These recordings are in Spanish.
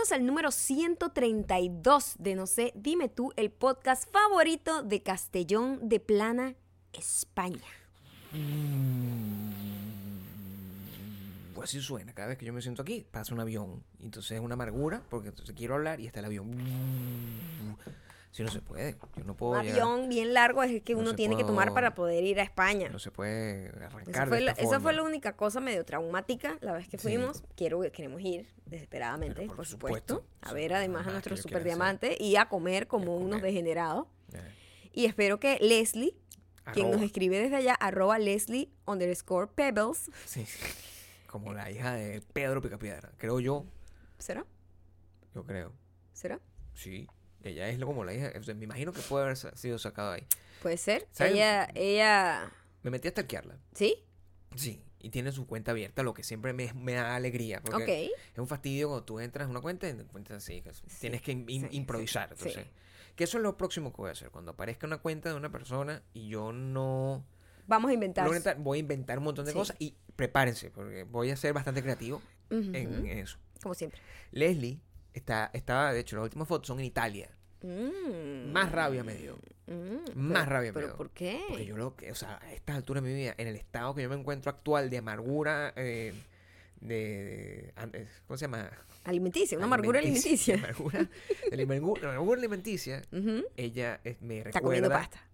Al número 132 de No sé, dime tú, el podcast favorito de Castellón de Plana, España. Pues así suena. Cada vez que yo me siento aquí, pasa un avión. Entonces es una amargura porque entonces quiero hablar y está el avión. Si no se puede. Yo no puedo Un llegar- avión bien largo es el que No uno tiene que tomar para poder ir a España. No se puede Esa arrancar fue, de la, esta esa fue la única cosa medio traumática la vez que Sí. fuimos. Quiero, queremos ir desesperadamente, por, por supuesto. supuesto. A ver además a yo quiero superdiamantes y a comer como unos comer. degenerados. Y espero que Leslie, quien nos escribe desde allá, arroba Leslie underscore Pebbles. Sí. Como la hija de Pedro Picapiedra. Creo yo. ¿Será? Yo creo. ¿Será? Sí. Ella es como la hija. o sea, me imagino que puede haber sido sacado ahí. Puede ser. ¿Sabes? Ella, ella, Me metí a stalkearla. ¿sí? Sí. Y tiene su cuenta abierta, lo que siempre me, me da alegría. Porque. Es un fastidio cuando tú entras a una cuenta y encuentras así. que tienes que im- sí, sí, improvisar. sí. Entonces, que eso es lo próximo que voy a hacer. Cuando aparezca una cuenta de una persona y yo no... Vamos a inventar. Voy a inventar, voy a inventar un montón de Sí. cosas y prepárense, porque voy a ser bastante creativo Ujú, en eso. Como siempre. Leslie está, estaba, de hecho, las últimas fotos son en Italia. Mm, Más rabia me dio. mm, Más pero- rabia me ¿Pero dio. por qué? Porque yo lo que, o sea, a esta altura de mi vida, en el estado que yo me encuentro actual de amargura, eh, de, ¿Cómo se llama? Alimenticia, una amargura alimenticia. La amargura, alimenticia. Ella me Está comiendo recuerda. pasta.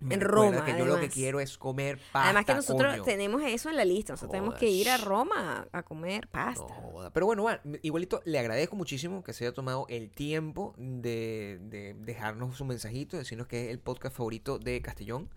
Me En Roma, Que yo lo que además. quiero es comer pasta. Además que nosotros coño. tenemos eso en la lista. Nosotros tenemos que ir a. Roma a, comer No pasta. joda. Pero bueno, igualito le agradezco muchísimo que se haya tomado el tiempo de, de dejarnos un mensajito, decirnos que es el podcast favorito de Castellón,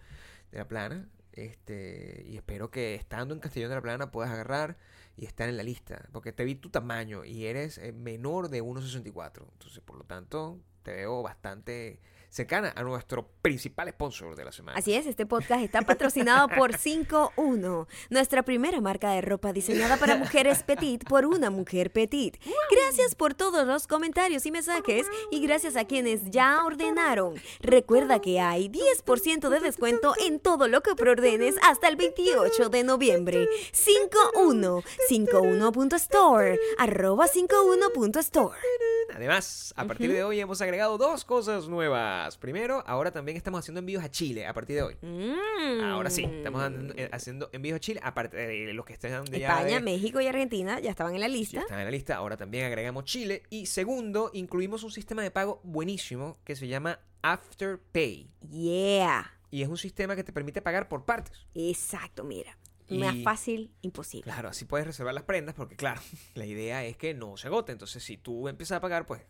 de la Plana. Este, y espero que estando en Castellón de la Plana puedas agarrar y estar en la lista. Porque te vi tu tamaño y eres eh, menor de 1,64. Entonces, por lo tanto, te veo bastante cercana a nuestro principal sponsor de la semana. Así es, este podcast está patrocinado por 51, nuestra primera marca de ropa diseñada para mujeres petit por una mujer petit. Gracias por todos los comentarios y mensajes y gracias a quienes ya ordenaron. Recuerda que hay 10% de descuento en todo lo que preordenes hasta el 28 de noviembre. 51, 51.store, arroba 51.store. Además, a partir de hoy hemos agregado dos cosas nuevas. Primero, ahora también estamos haciendo envíos a Chile a partir de hoy. Mm. Ahora sí, estamos eh, haciendo envíos a Chile, aparte de los que están de ya España, de- México y Argentina ya estaban en la ya lista. están en la lista, ahora también agregamos Chile. Y segundo, incluimos un sistema de pago buenísimo que se llama Afterpay. Yeah. Y es un sistema que te permite pagar por partes. Exacto, mira. Y- Más fácil, imposible. Claro, así puedes reservar las prendas porque, claro, la idea es que no se agote. Entonces, si tú empiezas a pagar, pues es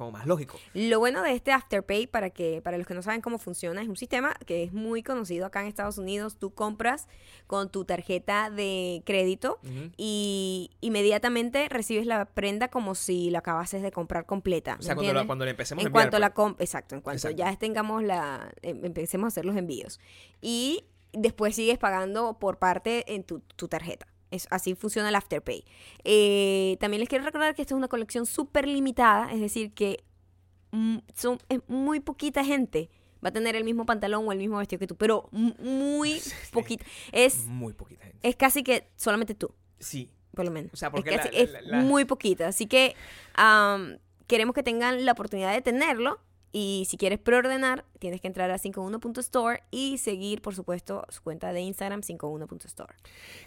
como más lógico. Lo bueno de este Afterpay, para que para los que no saben cómo funciona, es un sistema que es muy conocido acá en Estados Unidos. Tú compras con tu tarjeta de crédito Ujú. y inmediatamente recibes la prenda como si la acabases de comprar completa. O sea, ¿me cuando, la- cuando le empecemos a en enviar, cuanto la pues. com- exacto, en cuanto Exacto. ya tengamos la em- empecemos a hacer los envíos y después sigues pagando por parte en tu, tu tarjeta. Es, así funciona el Afterpay. Eh, también les quiero recordar que esto es una colección súper limitada, es decir, que mm, son, es muy poquita gente va a tener el mismo pantalón o el mismo vestido que tú, pero muy poquita. Es, Muy poquita gente. es casi que solamente tú Sí, por lo menos. O sea, porque la- es la- muy poquita. Así que queremos que tengan la oportunidad de tenerlo. Y si quieres preordenar, tienes que entrar a 51.store y seguir, por supuesto, su cuenta de Instagram 51.store.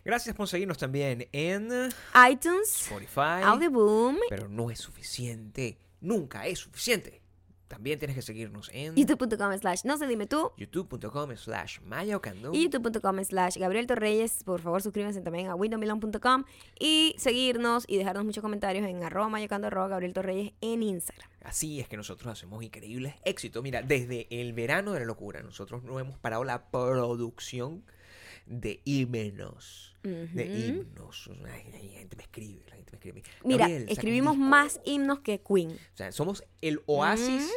Gracias por seguirnos también en iTunes, Spotify. Audioboom, Pero no es suficiente. Nunca es suficiente. También tienes que seguirnos en youtube.com slash no sé dime tú youtube.com slash mayaocando. y youtube.com slash Gabriel Torreyes. Por favor, suscríbanse también a windowmilon.com y seguirnos y dejarnos muchos comentarios en arroba mayocando arroba Gabriel Torreyes en Instagram. Así es que nosotros hacemos increíbles éxitos. Mira, desde el verano de la locura, nosotros no hemos parado la producción de himnos. De himnos. Ay, la gente me escribe, la gente me escribe. Mira, Gabriel, escribimos más himnos que Queen. O sea, somos el oasis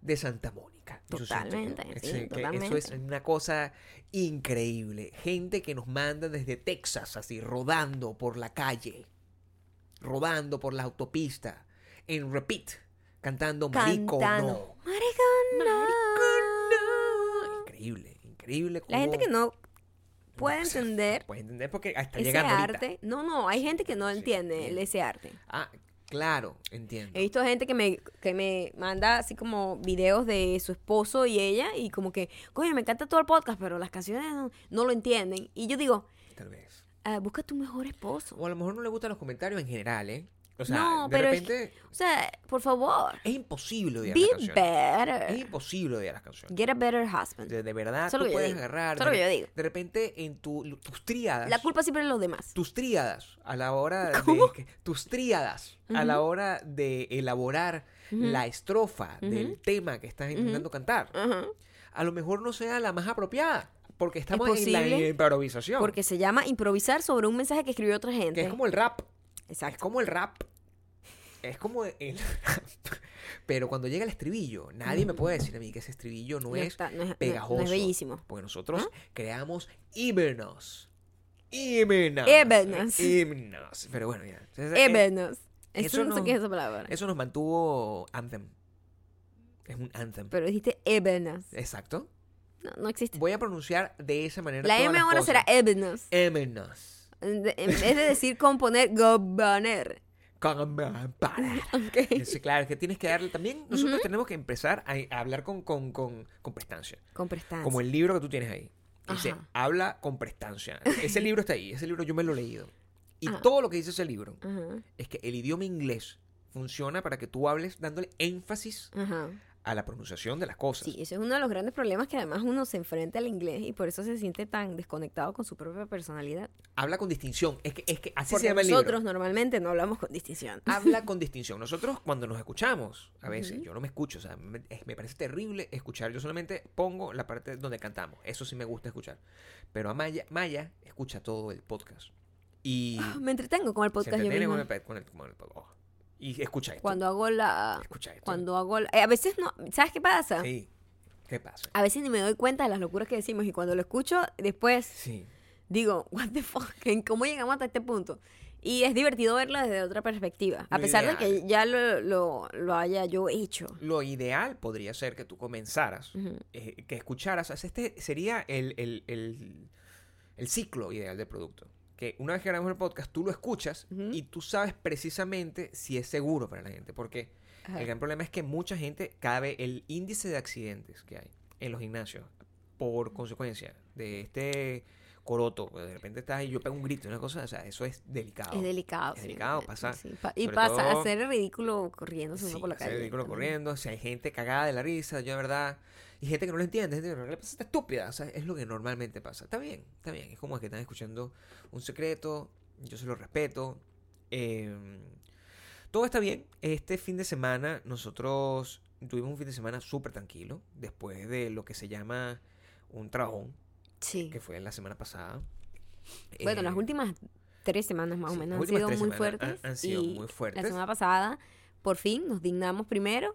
de Santa Mónica. Eso. Totalmente, sí, Es- que Eso totalmente. es una cosa increíble. Gente que nos manda desde Texas, así, rodando por la calle, rodando por la autopista, en repeat, cantando Cantando. no. Marico, no. Increíble, increíble. La gente cómo- que no puede entender Puede entender porque está ese llegando ahorita. arte. No, no, hay gente que no Sí, entiende ese arte. Ah, Claro, entiendo. He visto gente que me, que me manda así como videos de su esposo y ella y como que, coño, me encanta todo el podcast, pero las canciones no, no lo entienden. Y yo digo, Tal vez. ah, busca tu mejor esposo. O a lo mejor no le gustan los comentarios en general, ¿eh? O sea, No, de pero es repente O sea, por favor, es, imposible odiar be las canciones. Es better. imposible odiar las canciones. Get a better husband. De, de verdad, Eso es lo tú que puedes digo. agarrar. Eso es lo de, que yo digo. de repente en tu, tus tríadas. La culpa siempre es de los demás. tus tríadas a la hora de ¿Cómo? que- tus tríadas a la hora de elaborar la estrofa del tema que estás intentando cantar a lo mejor no sea la más apropiada porque estamos en posible, la improvisación Porque se llama improvisar sobre un mensaje que escribió otra gente. que es como el rap es Exacto. como el rap es como el rap pero cuando llega el estribillo nadie me puede decir a mí que ese estribillo no, No es está- no es- no- pegajoso no es bellísimo. porque nosotros creamos himnos himnos Himnos. himnos pero bueno ya Ébenos. Eso, eso no sé qué es esa palabra. Eso nos mantuvo Anthem. Es un Anthem. Pero dijiste ébenos. Exacto. No, no existe. Voy a pronunciar de esa manera. La todas M ahora será cosas. Émenos. De- En vez de decir componer, gobaner. Con- para. Ok. Sí, claro, es que tienes que darle también. Nosotros tenemos que empezar a, a hablar con, con, con, con prestancia. Con prestancia. Como el libro que tú tienes ahí. Dice, Ajá. habla con prestancia. Ese libro está ahí. Ese libro yo me lo he leído. Y Ajá. todo lo que dice ese libro Ajá. es que el idioma inglés funciona para que tú hables dándole énfasis Ajá. A la pronunciación de las cosas. Sí, ese es uno de los grandes problemas que además uno se enfrenta al inglés y por eso se siente tan desconectado con su propia personalidad. Habla con distinción. Es que, es que así Porque se llama el libro. nosotros normalmente no hablamos con distinción. habla con distinción. Nosotros cuando nos escuchamos, a veces, yo no me escucho, o sea, me, parece terrible escuchar. Yo solamente pongo la parte donde cantamos. Eso sí me gusta escuchar. Pero a Maya, Maya escucha todo el podcast. Y Me entretengo con el se podcast yo entretiene misma. con el, con el- con el- oh, y escucha esto. Cuando hago la... escucha esto. Cuando hago la... eh, a veces no... ¿Sabes qué pasa? Sí. ¿Qué pasa? A veces ni me doy cuenta de las locuras que decimos y cuando lo escucho después Sí. digo, what the fuck, ¿En ¿cómo llegamos hasta este punto? Y es divertido verlo desde otra perspectiva, a Lo pesar de que ya lo, lo, lo haya yo hecho. Lo ideal podría ser que tú comenzaras, eh, que escucharas, este sería el, el- el- el ciclo ideal del producto. Que una vez que grabamos el podcast, tú lo escuchas y tú sabes precisamente si es seguro para la gente. Porque Ajá. el gran problema es que mucha gente, cada vez el índice de accidentes que hay en los gimnasios, por consecuencia de este coroto, de repente estás y yo pego un grito, una cosa, o sea, eso es delicado. Es delicado. Es sí. delicado, pasa- Sí, pa- y pasa a hacer el ridículo corriéndose uno Sí, por la hacer calle. el ridículo también. corriendo, si hay gente cagada de la risa, yo de verdad, y gente que no lo entiende, gente que no le pasa, está estúpida, o sea, es lo que normalmente pasa. Está bien, está bien, es como que están escuchando un secreto, yo se lo respeto. eh, todo está bien. Este fin de semana nosotros tuvimos un fin de semana súper tranquilo, después de lo que se llama un trabajón, Sí. que fue la semana pasada. Bueno, Eh, las últimas tres semanas más o menos han sido muy fuertes. han- han sido y muy fuertes. La semana pasada, por fin, nos dignamos primero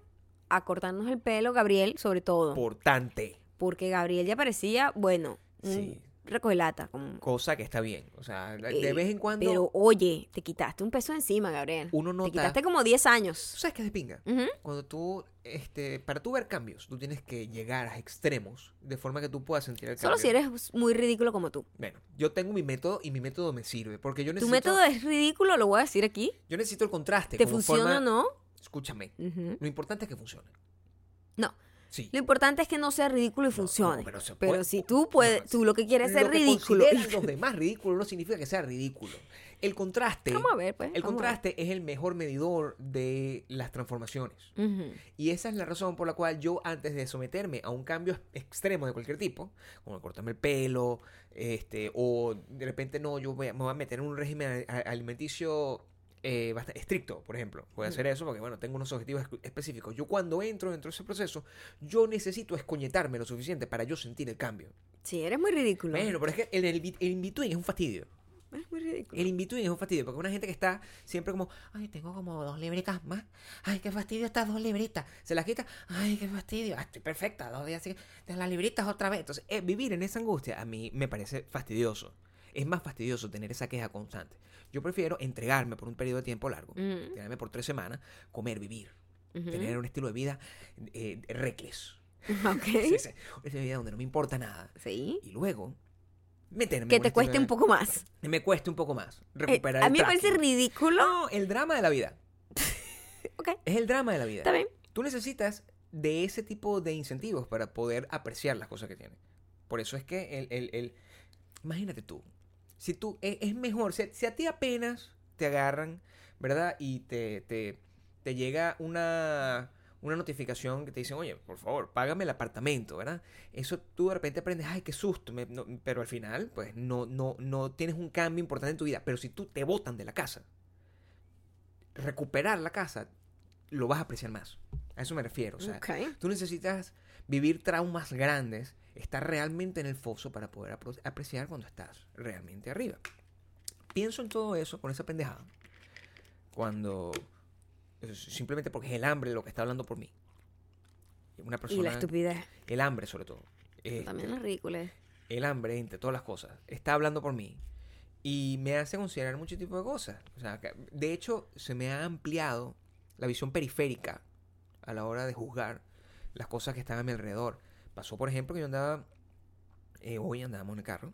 a cortarnos el pelo, Gabriel, sobre todo. Importante. Porque Gabriel ya parecía, bueno, un Sí. Recogelata. Como, Cosa que está bien. O sea, de eh, vez en cuando Pero oye, te quitaste un peso encima, Gabriel. uno Te nota. quitaste como 10 años. ¿Tú sabes qué es de pinga? Cuando tú, este, para tú ver cambios, tú tienes que llegar a extremos de forma que tú puedas sentir el Solo cambio. si eres muy ridículo como tú. Bueno, yo tengo mi método y mi método me sirve. Porque yo Tu necesito. método es ridículo, lo voy a decir aquí. Yo necesito el contraste. ¿Te funciona o no? Escúchame. Lo importante es que funcione. No. Sí. Lo importante es que no sea ridículo y funcione. no, pero se pero puede- si tú puedes, no, tú lo que quieres es ser Lo que ridículo. consideran los demás ridículo no significa que sea ridículo. El contraste. Vamos a ver, pues. El contraste es el mejor medidor de las transformaciones. Y esa es la razón por la cual yo, antes de someterme a un cambio extremo de cualquier tipo, como cortarme el pelo, este, o de repente no, yo voy a- me voy a meter en un régimen alimenticio eh, bastante estricto, por ejemplo. Voy a hacer eso porque, bueno, tengo unos objetivos específicos. Yo cuando entro dentro de ese proceso, yo necesito escoñetarme lo suficiente para yo sentir el cambio. Sí, eres muy ridículo. Bueno, pero es que el, el, el in-between es un fastidio. Eres muy ridículo. El in-between es un fastidio, porque una gente que está siempre como, ay, tengo como dos libritas más. Ay, qué fastidio estas dos libritas. Se las quita, ay, qué fastidio. Ah, estoy perfecta, dos días así, de las libritas otra vez. Entonces, eh, vivir en esa angustia a mí me parece fastidioso. Es más fastidioso tener esa queja constante. Yo prefiero entregarme por un periodo de tiempo largo, entregarme por tres semanas, comer, vivir, tener un estilo de vida eh, reckless. Ok. Sí, sí, un estilo de vida donde no me importa nada. Sí. Y luego, meterme Que te estilo cueste un poco más. Me cueste un poco más Eh, recuperar a el mí me parece ridículo. No, el drama de la vida. ok. Es el drama de la vida. Está bien. Tú necesitas de ese tipo de incentivos para poder apreciar las cosas que tienes. Por eso es que el... el- el- imagínate tú. Si tú... Es, es mejor. Si, si a ti apenas te agarran, ¿verdad? Y te, te, te llega una, una notificación que te dicen, oye, por favor, págame el apartamento, ¿verdad? Eso tú de repente aprendes, ay, qué susto. me- no- pero al final, pues, no, no, no tienes un cambio importante en tu vida. Pero si tú te botan de la casa, recuperar la casa, lo vas a apreciar más. A eso me refiero. O sea. Tú necesitas vivir traumas grandes, estar realmente en el foso para poder apreciar cuando estás realmente arriba. Pienso en todo eso con esa pendejada. Cuando simplemente porque es el hambre lo que está hablando por mí. Una Y la estupidez. el hambre sobre todo. También es ridículo. el hambre, entre todas las cosas, está hablando por mí. Y me hace considerar mucho tipo de cosas. O sea, que- de hecho, se me ha ampliado la visión periférica a la hora de juzgar las cosas que están a mi alrededor. Pasó, por ejemplo, que yo andaba, eh, hoy andábamos en el carro,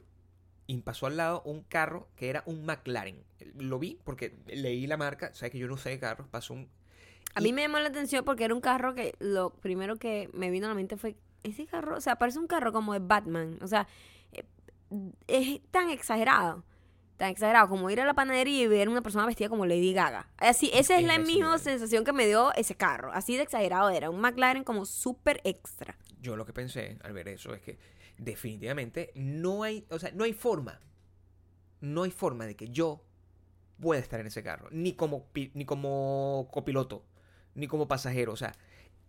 y pasó al lado un carro que era un McLaren. Lo vi porque leí la marca, sabes que yo no sé de carros, pasó un... A y- mí me llamó la atención porque era un carro que lo primero que me vino a la mente fue ese carro, o sea, parece un carro como de Batman, o sea, eh, es tan exagerado, tan exagerado como ir a la panadería y ver una persona vestida como Lady Gaga. Así, esa es Es la misma sensación que me dio ese carro, así de exagerado era, un McLaren como súper extra. yo lo que pensé al ver eso es que definitivamente no hay, o sea, no hay forma, no hay forma de que yo pueda estar en ese carro, ni como, ni como copiloto, ni como pasajero, o sea,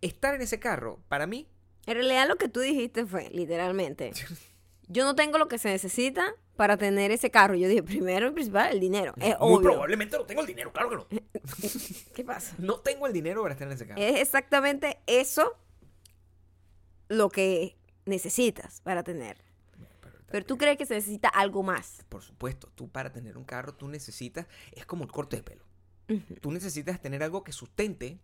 estar en ese carro, para mí, En realidad lo que tú dijiste fue, literalmente, yo no tengo lo que se necesita para tener ese carro. Yo dije, primero y principal, el dinero. Es muy obvio. probablemente no tengo el dinero, claro que no. ¿Qué pasa? No tengo el dinero para estar en ese carro. Es exactamente eso lo que necesitas para tener. Pero tú crees que se necesita algo más. Por supuesto, tú para tener un carro, tú necesitas, es como el corte de pelo. Tú necesitas tener algo que sustente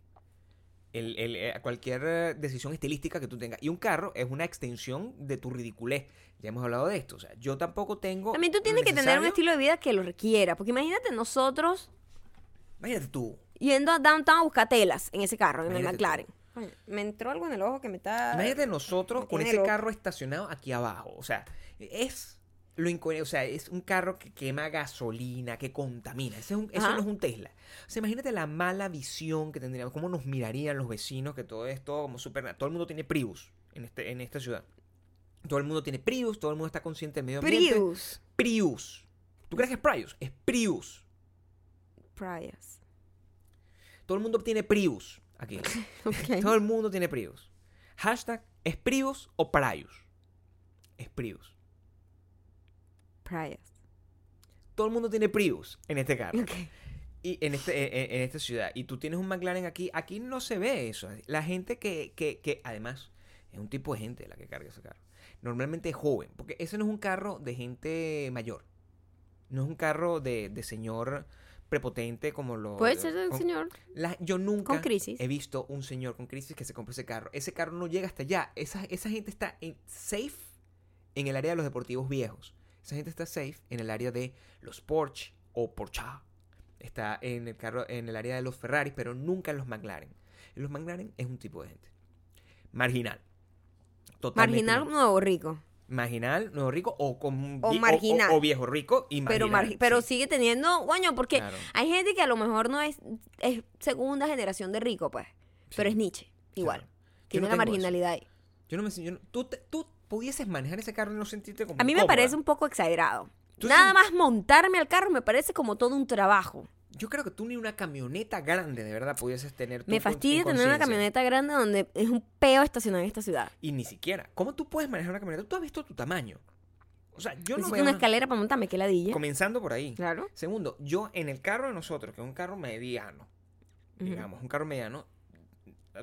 el- el- eh, cualquier eh, decisión estilística que tú tengas. Y un carro es una extensión de tu ridiculez. Ya hemos hablado de esto. O sea, yo tampoco tengo. También tú tienes que tener un estilo de vida que lo requiera. Porque imagínate nosotros Imagínate tú. yendo a downtown a buscar telas en ese carro, en el McLaren. Me entró algo en el ojo que me está... Imagínate nosotros me con ese carro estacionado aquí abajo. O sea, es lo. O sea, es un carro que quema gasolina, que contamina. Ese es un- eso no es un Tesla. O sea, imagínate la mala visión que tendríamos. Cómo nos mirarían los vecinos, que todo esto como súper. Todo el mundo tiene Prius en, este, en esta ciudad. Todo el mundo tiene Prius, todo el mundo está consciente del medio ambiente. Prius. Prius. ¿Tú crees que es Prius? Es Prius. Prius. Todo el mundo tiene Prius aquí. Todo el mundo tiene Prius. Hashtag, ¿es Prius o Prius? Es Prius. Prius. Todo el mundo tiene Prius en este carro. Y en, este, en, en esta ciudad. Y tú tienes un McLaren aquí. Aquí no se ve eso. La gente que, que, que además, es un tipo de gente la que carga ese carro. Normalmente es joven. Porque ese no es un carro de gente mayor. No es un carro de, de señor prepotente como lo... Puede ser el con- señor. La- yo nunca Con crisis. he visto un señor con crisis que se compre ese carro. Ese carro no llega hasta allá. Esa, esa gente está en, safe en el área de los deportivos viejos. Esa gente está safe en el área de los Porsche o Porsche. Está en el carro, en el área de los Ferraris, pero nunca en los McLaren. En los McLaren es un tipo de gente. Marginal. Totalmente Marginal nuevo rico. Marginal, nuevo rico o con O marginal. o, viejo rico y Pero, marginal. margi- pero sí. sigue teniendo, coño, porque Claro. hay gente que a lo mejor no es, es segunda generación de rico, pues. Pero es Nietzsche, igual. Claro. Tiene no la eso. marginalidad ahí. Yo no me yo no- tú, te- tú pudieses manejar ese carro y no sentirte como A mí me parece un poco exagerado. Tú Nada más montarme al carro me parece como todo un trabajo. Yo creo que tú ni una camioneta grande de verdad pudieses tener. Me fastidia en tener una camioneta grande donde es un peo estacionar en esta ciudad. Y ni siquiera. ¿Cómo tú puedes manejar una camioneta? Tú has visto tu tamaño. O sea, yo no Necesito voy a una escalera para montarme, que ladilla. Comenzando por ahí. Claro. Segundo, yo en el carro de nosotros, que es un carro mediano, digamos, un carro mediano,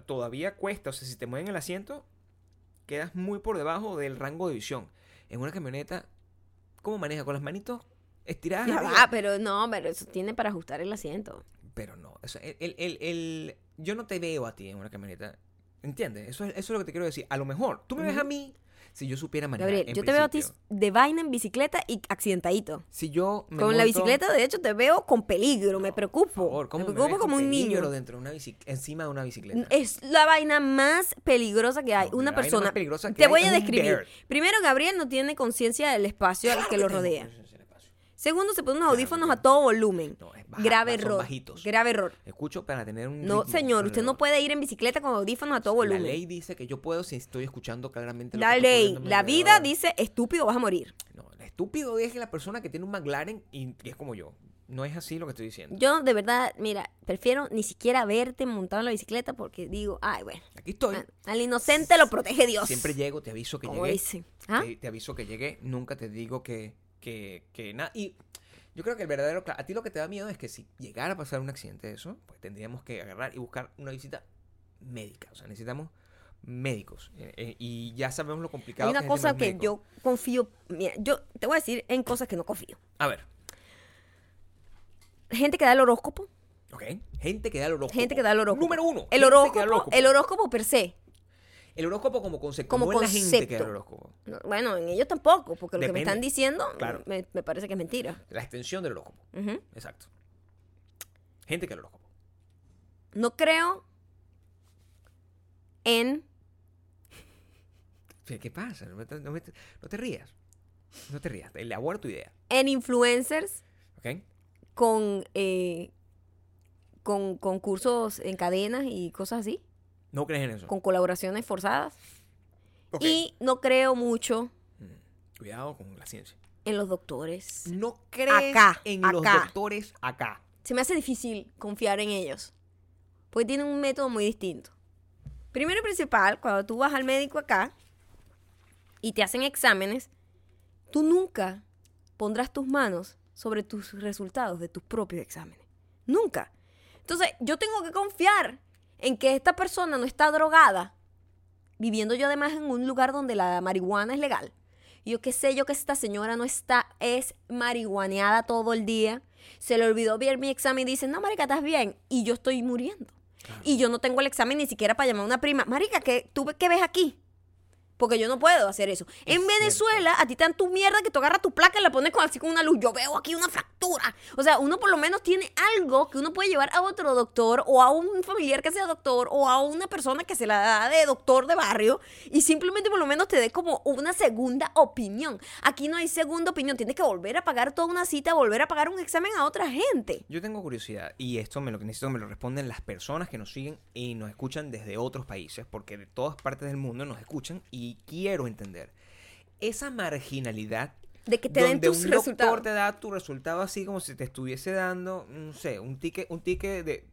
todavía cuesta. O sea, si te mueven el asiento, quedas muy por debajo del rango de visión. En una camioneta, ¿cómo maneja? ¿Con las manitos estiradas? Ya va, pero no, pero eso tiene para ajustar el asiento. Pero no, o sea, el, el- el- yo no te veo a ti en una camioneta. ¿Entiendes? Eso, es- eso es lo que te quiero decir. A lo mejor, tú me ves Ujú. a mí Si yo supiera manejar. Gabriel, en yo te veo a ti de vaina en bicicleta y accidentadito. Si yo me Con la bicicleta, de hecho, te veo con peligro, me preocupo. Por favor, ¿cómo me preocupo como un niño. dentro de una encima de una bicicleta? Es la vaina más peligrosa que hay. No, una persona. más peligrosa que te hay voy a describir. Primero, Gabriel no tiene conciencia del espacio al que lo rodea. Segundo, se pone unos audífonos no. a todo volumen. No, es baja- grave son error. bajitos. Grave error. Escucho para tener un. No, ritmo señor, usted no puede ir en bicicleta con audífonos a todo volumen. La ley dice que yo puedo si estoy escuchando claramente lo La que está ley, la vida dice, estúpido, vas a morir. No, el estúpido es la persona que tiene un McLaren y que es como yo. No es así lo que estoy diciendo. Yo, de verdad, mira, prefiero ni siquiera verte montado en la bicicleta porque digo, ay, bueno, Aquí estoy. a- al inocente lo protege Dios. Siempre llego, te aviso que llegué. ¿Ah? Te, te aviso que llegué. Nunca te digo que, que, que nada. Y yo creo que el verdadero. A ti lo que te da miedo es que si llegara a pasar un accidente de eso, pues tendríamos que agarrar y buscar una visita médica. O sea, necesitamos médicos. Eh, eh, y ya sabemos lo complicado Hay una que cosa que yo confío, mira, yo te voy a decir en cosas que no confío. A ver, Gente que da el horóscopo, ok. Gente que da el horóscopo. gente que da el horóscopo. Número uno. El horóscopo. el horóscopo per se. El horóscopo como concepto. Como no es la gente que da el horóscopo. No, Bueno, en ellos tampoco, porque lo que me están diciendo Claro. me, me parece que es mentira. La extensión del horóscopo. Exacto. Gente que el horóscopo. No creo en ¿Qué pasa? No, te- no me- no te rías. No te rías. Elabora tu idea. en influencers ¿Ok? con eh, con concursos en cadenas y cosas así, No crees en eso. con colaboraciones forzadas. Y no creo mucho Mm, Cuidado con la ciencia. en los doctores. No crees Acá, en los doctores acá. Se me hace difícil confiar en ellos. Porque tienen un método muy distinto. Primero y principal, cuando tú vas al médico acá y te hacen exámenes, tú nunca pondrás tus manos sobre tus resultados de tus propios exámenes. Nunca. Entonces, yo tengo que confiar en que esta persona no está drogada, viviendo yo además en un lugar donde la marihuana es legal. Yo qué sé yo que esta señora no está, es marihuaneada todo el día. Se le olvidó ver mi examen y dice, no, marica, estás bien. Y yo estoy muriendo. Y yo no tengo el examen ni siquiera para llamar a una prima. Marica, ¿qué, ¿tú qué ves aquí? Porque yo no puedo hacer eso. Es en Venezuela, a ti te dan tu mierda que tú agarras tu placa y la pones con, así con una luz. Yo veo aquí una fractura. O sea, uno por lo menos tiene algo que uno puede llevar a otro doctor o a un familiar que sea doctor o a una persona que se la da de doctor de barrio y simplemente por lo menos te dé como una segunda opinión. Aquí no hay segunda opinión. Tienes que volver a pagar toda una cita, volver a pagar un examen a otra gente. Yo tengo curiosidad y esto me lo que necesito me lo responden las personas que nos siguen y nos escuchan desde otros países, porque de todas partes del mundo nos escuchan y quiero entender esa marginalidad De que te den donde tus un doctor resultados. te da tu resultado así como si te estuviese dando, no sé, un ticket, un ticket de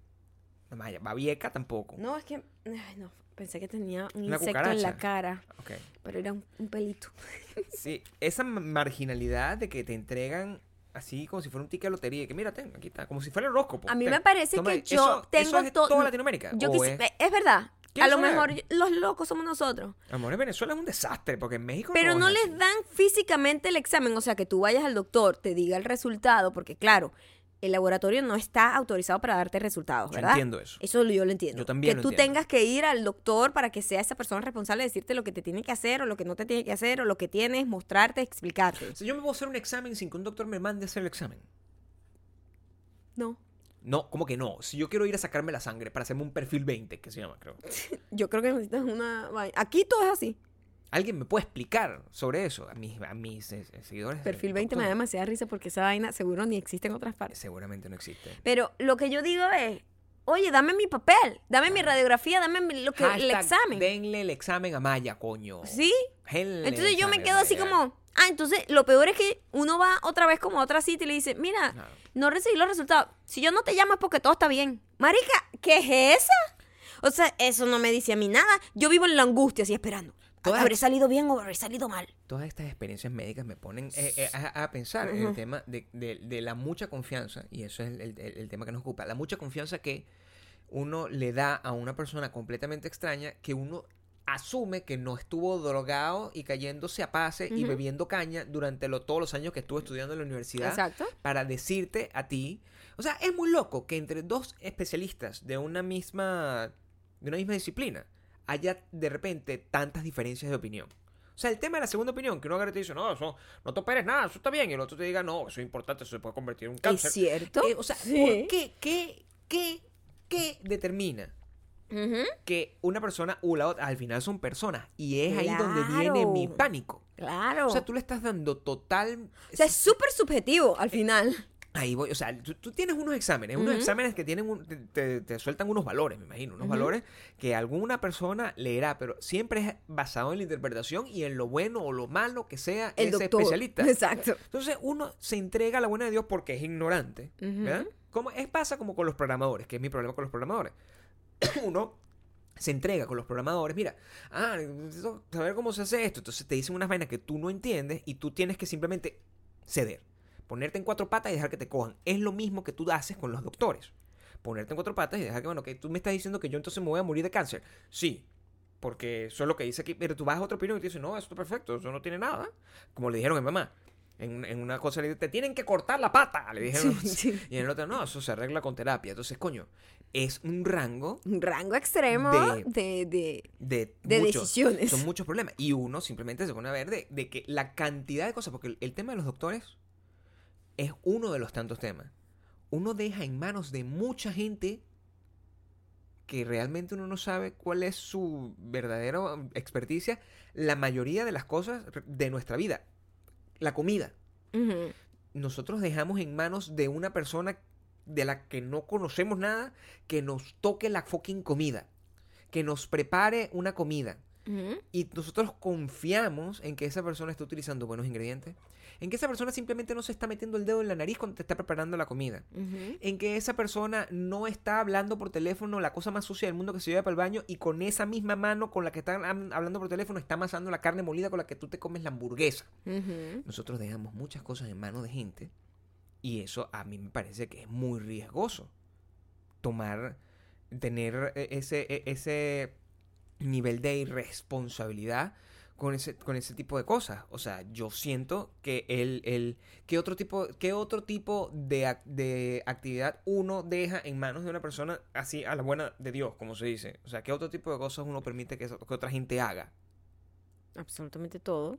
vaya, babieca tampoco. No, es que. Ay, no. Pensé que tenía un Una insecto en la cucaracha. cara, Ok. pero era un, un pelito. Sí, esa ma- marginalidad de que te entregan así como si fuera un ticket de lotería, que mira, ten, aquí está, como si fuera el horóscopo. A mí ten, me parece que yo eso- tengo eso es to- toda Latinoamérica. Yo es- es, verdad. A lo mejor yo- los locos somos nosotros. Amor, en Venezuela es un desastre, porque en México Pero no es les así. dan físicamente el examen, o sea, que tú vayas al doctor, te diga el resultado, porque claro, el laboratorio no está autorizado para darte resultados, Yo ¿verdad? entiendo eso. Eso yo lo entiendo. Yo también Que lo tú entiendo. tengas que ir al doctor para que sea esa persona responsable de decirte lo que te tiene que hacer o lo que no te tiene que hacer o lo que tienes, mostrarte, explicarte. Sea, yo me puedo hacer un examen sin que un doctor me mande a hacer el examen. No. No, ¿cómo que no? Si yo quiero ir a sacarme la sangre para hacerme un perfil 20, que se llama, creo. Yo creo que necesitas una... Aquí todo es así. ¿Alguien me puede explicar sobre eso? A mis, a mis eh, seguidores. Perfil 20 me da demasiada risa porque esa vaina seguro ni existe en otras partes. Seguramente no existe. Pero lo que yo digo es, oye, dame mi papel, dame mi radiografía, dame mi- lo que, el Hashtag, examen. Denle el examen a Maya, coño. ¿Sí? Entonces yo me quedo así como, ah, entonces lo peor es que uno va otra vez como a otra cita y le dice, mira, no recibí los resultados. Si yo no te llamo es porque todo está bien. Marica, ¿qué es esa? O sea, eso no me dice a mí nada. Yo vivo en la angustia así esperando. Todas- ¿Habré salido bien o habré salido mal? Todas estas experiencias médicas me ponen eh, eh, a, a pensar en el tema de, de- de la mucha confianza, y eso es el, el- el tema que nos ocupa, la mucha confianza que uno le da a una persona completamente extraña que uno asume que no estuvo drogado y cayéndose a pase y bebiendo caña durante lo- todos los años que estuvo estudiando en la universidad Exacto. para decirte a ti. O sea, es muy loco que entre dos especialistas de una misma, de una misma disciplina haya de repente tantas diferencias de opinión. O sea, el tema de la segunda opinión, que uno agarra y te dice, no, eso, no te operes nada, eso está bien. Y el otro te diga, no, eso es importante, eso se puede convertir en un cáncer. ¿Es cierto? Eh, o sea, Sí. ¿por qué, qué, qué, qué determina Que una persona o la otra al final son personas? Y es ahí donde viene mi pánico. Claro. O sea, tú le estás dando total... O sea, es súper subjetivo al final. Ahí voy, o sea, tú, tú tienes unos exámenes, unos exámenes que tienen un- te, te- te sueltan unos valores, me imagino, unos valores que alguna persona leerá, pero siempre es basado en la interpretación y en lo bueno o lo malo que sea El ese doctor. especialista. Exacto. Entonces uno se entrega a la buena de Dios porque es ignorante. ¿verdad? Como es pasa como con los programadores, que es mi problema con los programadores. uno se entrega con los programadores, mira, ah, necesito saber cómo se hace esto, entonces te dicen unas vainas que tú no entiendes y tú tienes que simplemente ceder, ponerte en cuatro patas y dejar que te cojan. Es lo mismo que tú haces con los doctores. Ponerte en cuatro patas y dejar que, bueno, que tú me estás diciendo que yo entonces me voy a morir de cáncer. Sí, porque eso es lo que dice aquí, pero tú vas a otra opinión y te dicen, no, eso está perfecto, eso no tiene nada. Como le dijeron a mi mamá. En, en una cosa le dijeron, te tienen que cortar la pata, le dijeron. Sí, sí. Y en el otro, no, eso se arregla con terapia. Entonces, coño, es un rango Un rango extremo De- de, de, de, muchos, decisiones. son muchos problemas. Y uno simplemente se pone a ver de, de que la cantidad de cosas, porque el, el tema de los doctores es uno de los tantos temas. Uno deja en manos de mucha gente que realmente uno no sabe cuál es su verdadera experticia la mayoría de las cosas de nuestra vida. La comida. Nosotros dejamos en manos de una persona de la que no conocemos nada que nos toque la fucking comida. Que nos prepare una comida. Y nosotros confiamos en que esa persona está utilizando buenos ingredientes. En que esa persona simplemente no se está metiendo el dedo en la nariz cuando te está preparando la comida. En que esa persona no está hablando por teléfono la cosa más sucia del mundo que se lleva para el baño y con esa misma mano con la que está hab- hablando por teléfono está amasando la carne molida con la que tú te comes la hamburguesa. Nosotros dejamos muchas cosas en manos de gente y eso a mí me parece que es muy riesgoso. Tomar, tener eh, ese, e- ese nivel de irresponsabilidad con ese, con ese tipo de cosas. O sea, yo siento que el, el ¿qué otro tipo, qué otro tipo de, de actividad uno deja en manos de una persona así a la buena de Dios, como se dice? O sea, ¿qué otro tipo de cosas uno permite que, que otra gente haga? Absolutamente todo.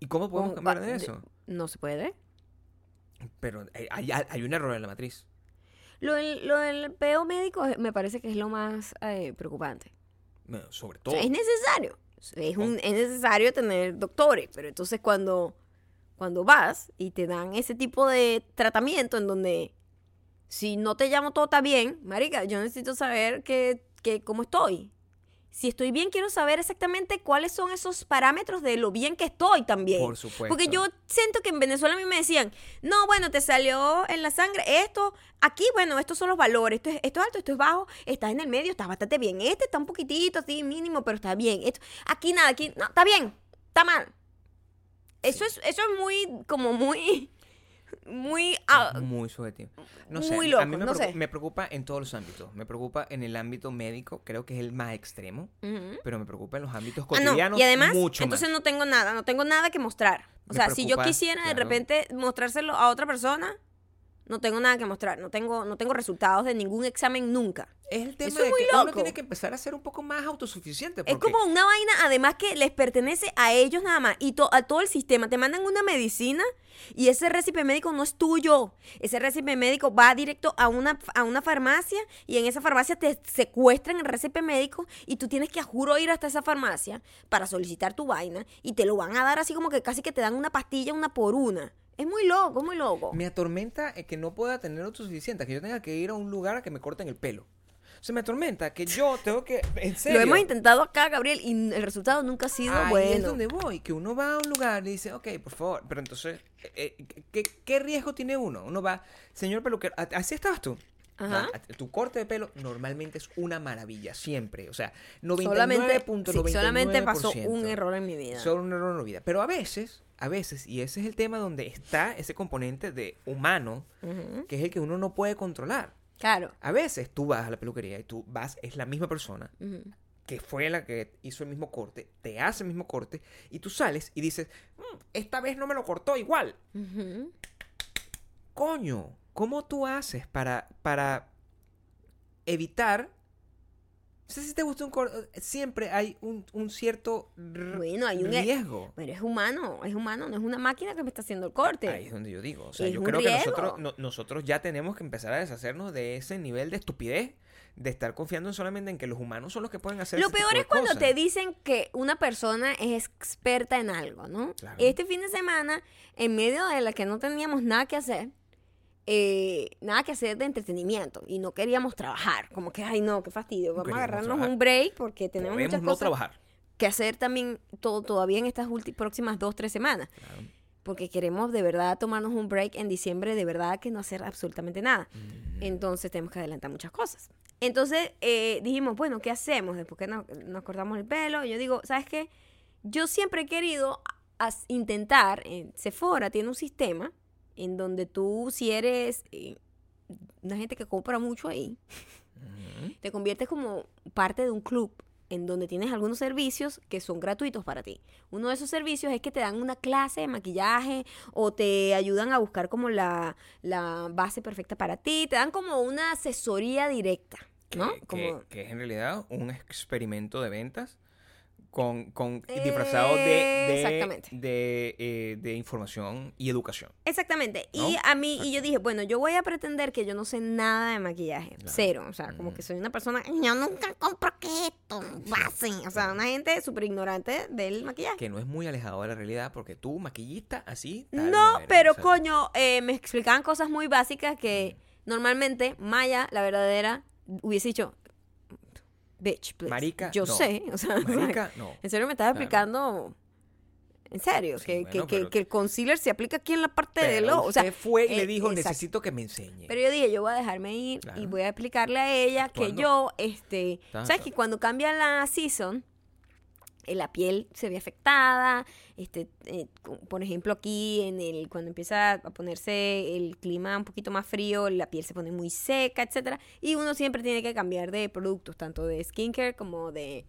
¿Y cómo podemos cambiar de eso? No se puede. Pero hay, hay- hay un error en la matriz. Lo del, lo del peo médico es- me parece que es lo más eh, preocupante. Sobre O todo. sea, es necesario. Es, un, es necesario tener doctores, pero entonces cuando, cuando vas y te dan ese tipo de tratamiento en donde si no te llamo todo está bien, marica, yo necesito saber que, que cómo estoy. Si estoy bien, quiero saber exactamente cuáles son esos parámetros de lo bien que estoy también. Por supuesto. Porque yo siento que en Venezuela a mí me decían, no, bueno, te salió en la sangre esto, aquí, bueno, estos son los valores, esto es, esto es alto, esto es bajo, estás en el medio, estás bastante bien, este está un poquitito así, mínimo, pero está bien, esto, aquí nada, aquí, no, está bien, está mal. Eso es, eso es muy, como muy, muy, ah, Muy subjetivo. No sé, muy a loco, mí me, no preocupa, sé. me preocupa en todos los ámbitos. Me preocupa en el ámbito médico, creo que es el más extremo, pero me preocupa en los ámbitos Ah, no, cotidianos y además, mucho entonces más. no tengo nada, no tengo nada que mostrar. O Me sea, si yo quisiera de repente mostrárselo a otra persona, no tengo nada que mostrar, no tengo, no tengo resultados de ningún examen nunca. Es el tema Eso es de muy que uno tiene que empezar a ser un poco más autosuficiente. Es porque- como una vaina, además que les pertenece a ellos nada más y to- a todo el sistema. Te mandan una medicina y ese récipe médico no es tuyo. Ese récipe médico va directo a una, a una farmacia y en esa farmacia te secuestran el récipe médico y tú tienes que a juro ir hasta esa farmacia para solicitar tu vaina y te lo van a dar así como que casi que te dan una pastilla una por una. Es muy loco, muy loco. Me atormenta eh, que no pueda tener autosuficiente, que yo tenga que ir a un lugar a que me corten el pelo. O sea, me atormenta que yo tengo que, en serio. Lo hemos intentado acá, Gabriel, y el resultado nunca ha sido Ahí bueno. es donde voy, que uno va a un lugar y dice, ok, por favor, pero entonces, eh, eh, ¿qué, qué riesgo tiene uno? Uno va, señor peluquero, ¿a- ¿así estabas tú? Ajá. Tu corte de pelo normalmente es una maravilla, siempre. O sea, Solamente, 99.99%. sí, solamente pasó un error en mi vida. Solo un error en la vida. Pero a veces, a veces, y ese es el tema donde está ese componente de humano, que es el que uno no puede controlar. Claro. A veces tú vas a la peluquería y tú vas, es la misma persona que fue la que hizo el mismo corte, te hace el mismo corte, y tú sales y dices, "Mm, esta vez no me lo cortó igual. Coño, ¿cómo tú haces para, para evitar O sea, si te gusta un corte, siempre hay un, un cierto Bueno, hay un- e- riesgo. Pero es humano, es humano, no es una máquina que me está haciendo el corte. Ahí es donde yo digo. O sea, Es yo creo que riesgo. nosotros, no- nosotros ya tenemos que empezar a deshacernos de ese nivel de estupidez, de estar confiando en solamente en que los humanos son los que pueden hacer Lo peor es cuando cosas. te dicen que una persona es experta en algo, ¿no? Claro. Este fin de semana, en medio de la que no teníamos nada que hacer, eh, nada que hacer de entretenimiento y no queríamos trabajar, como que, ay no, qué fastidio, vamos a agarrarnos trabajar. un break porque tenemos Podemos muchas no cosas trabajar. que hacer también todo, todavía en estas próximas dos, tres semanas. Claro. Porque queremos de verdad tomarnos un break en diciembre, de verdad que no hacer absolutamente nada. Mm. Entonces tenemos que adelantar muchas cosas. Entonces eh, dijimos, bueno, ¿qué hacemos? Después que nos, nos cortamos el pelo, yo digo, ¿sabes qué? Yo siempre he querido intentar, en Sephora tiene un sistema en donde tú, si eres eh, una gente que compra mucho ahí, te conviertes como parte de un club en donde tienes algunos servicios que son gratuitos para ti. Uno de esos servicios es que te dan una clase de maquillaje o te ayudan a buscar como la, la base perfecta para ti, te dan como una asesoría directa, ¿no? Que, que- Como, que es en realidad un experimento de ventas con, con disfrazado de, de, Exactamente. de, eh, de información y educación. Exactamente. ¿No? Y a mí, y yo dije, bueno, yo voy a pretender que yo no sé nada de maquillaje. Claro. Cero. O sea, como Mm. que soy una persona, yo nunca compro esto, base. O sea, una gente súper ignorante del maquillaje. Que no es muy alejado de la realidad porque tú, maquillista, así. tal No, pero o sea, coño, eh, me explicaban cosas muy básicas que normalmente Maya, la verdadera, hubiese dicho, bitch, please. Marica, Yo no. sé, o sea, Marica, no. en serio me Claro. explicando, en serio, Sí, que, bueno, que- que- pero- que el concealer se aplica aquí en la parte del ojo. O sea, usted fue y le eh, dijo, exacto. necesito que me enseñe. Pero yo dije, yo voy a dejarme ir y voy a explicarle a ella que yo, este, ¿sabes que cuando cambia la season, la piel se ve afectada, este, eh, por ejemplo aquí en el, cuando empieza a ponerse el clima un poquito más frío, la piel se pone muy seca, etcétera, y uno siempre tiene que cambiar de productos, tanto de skincare como de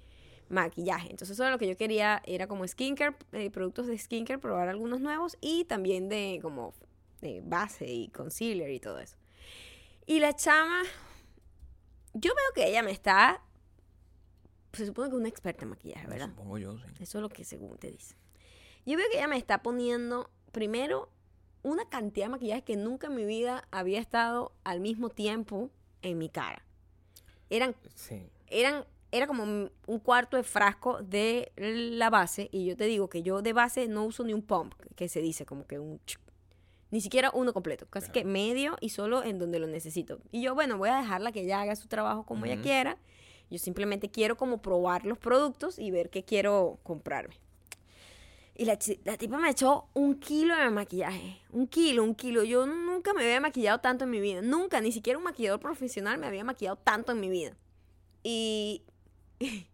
maquillaje. Entonces eso era lo que yo quería, era como skincare, eh, productos de skincare, probar algunos nuevos y también de como de base y concealer y todo eso. Y la chama, yo veo que ella me está, se supone que es una experta en maquillaje, ¿verdad? Supongo yo, sí. Eso es lo que según te dice. Yo veo que ella me está poniendo, primero, una cantidad de maquillaje que nunca en mi vida había estado al mismo tiempo en mi cara. Eran Sí. eran, era como un cuarto de frasco de la base. Y yo te digo que yo de base no uso ni un pump, que se dice como que un... ch- Ni siquiera uno completo, casi Claro. que medio y solo en donde lo necesito. Y yo, bueno, voy a dejarla que ella haga su trabajo como ella Ujú. quiera. Yo simplemente quiero como probar los productos y ver qué quiero comprarme. Y la, la tipa me echó un kilo de maquillaje. Un kilo, un kilo. Yo nunca me había maquillado tanto en mi vida. Nunca, ni siquiera un maquillador profesional me había maquillado tanto en mi vida. Y.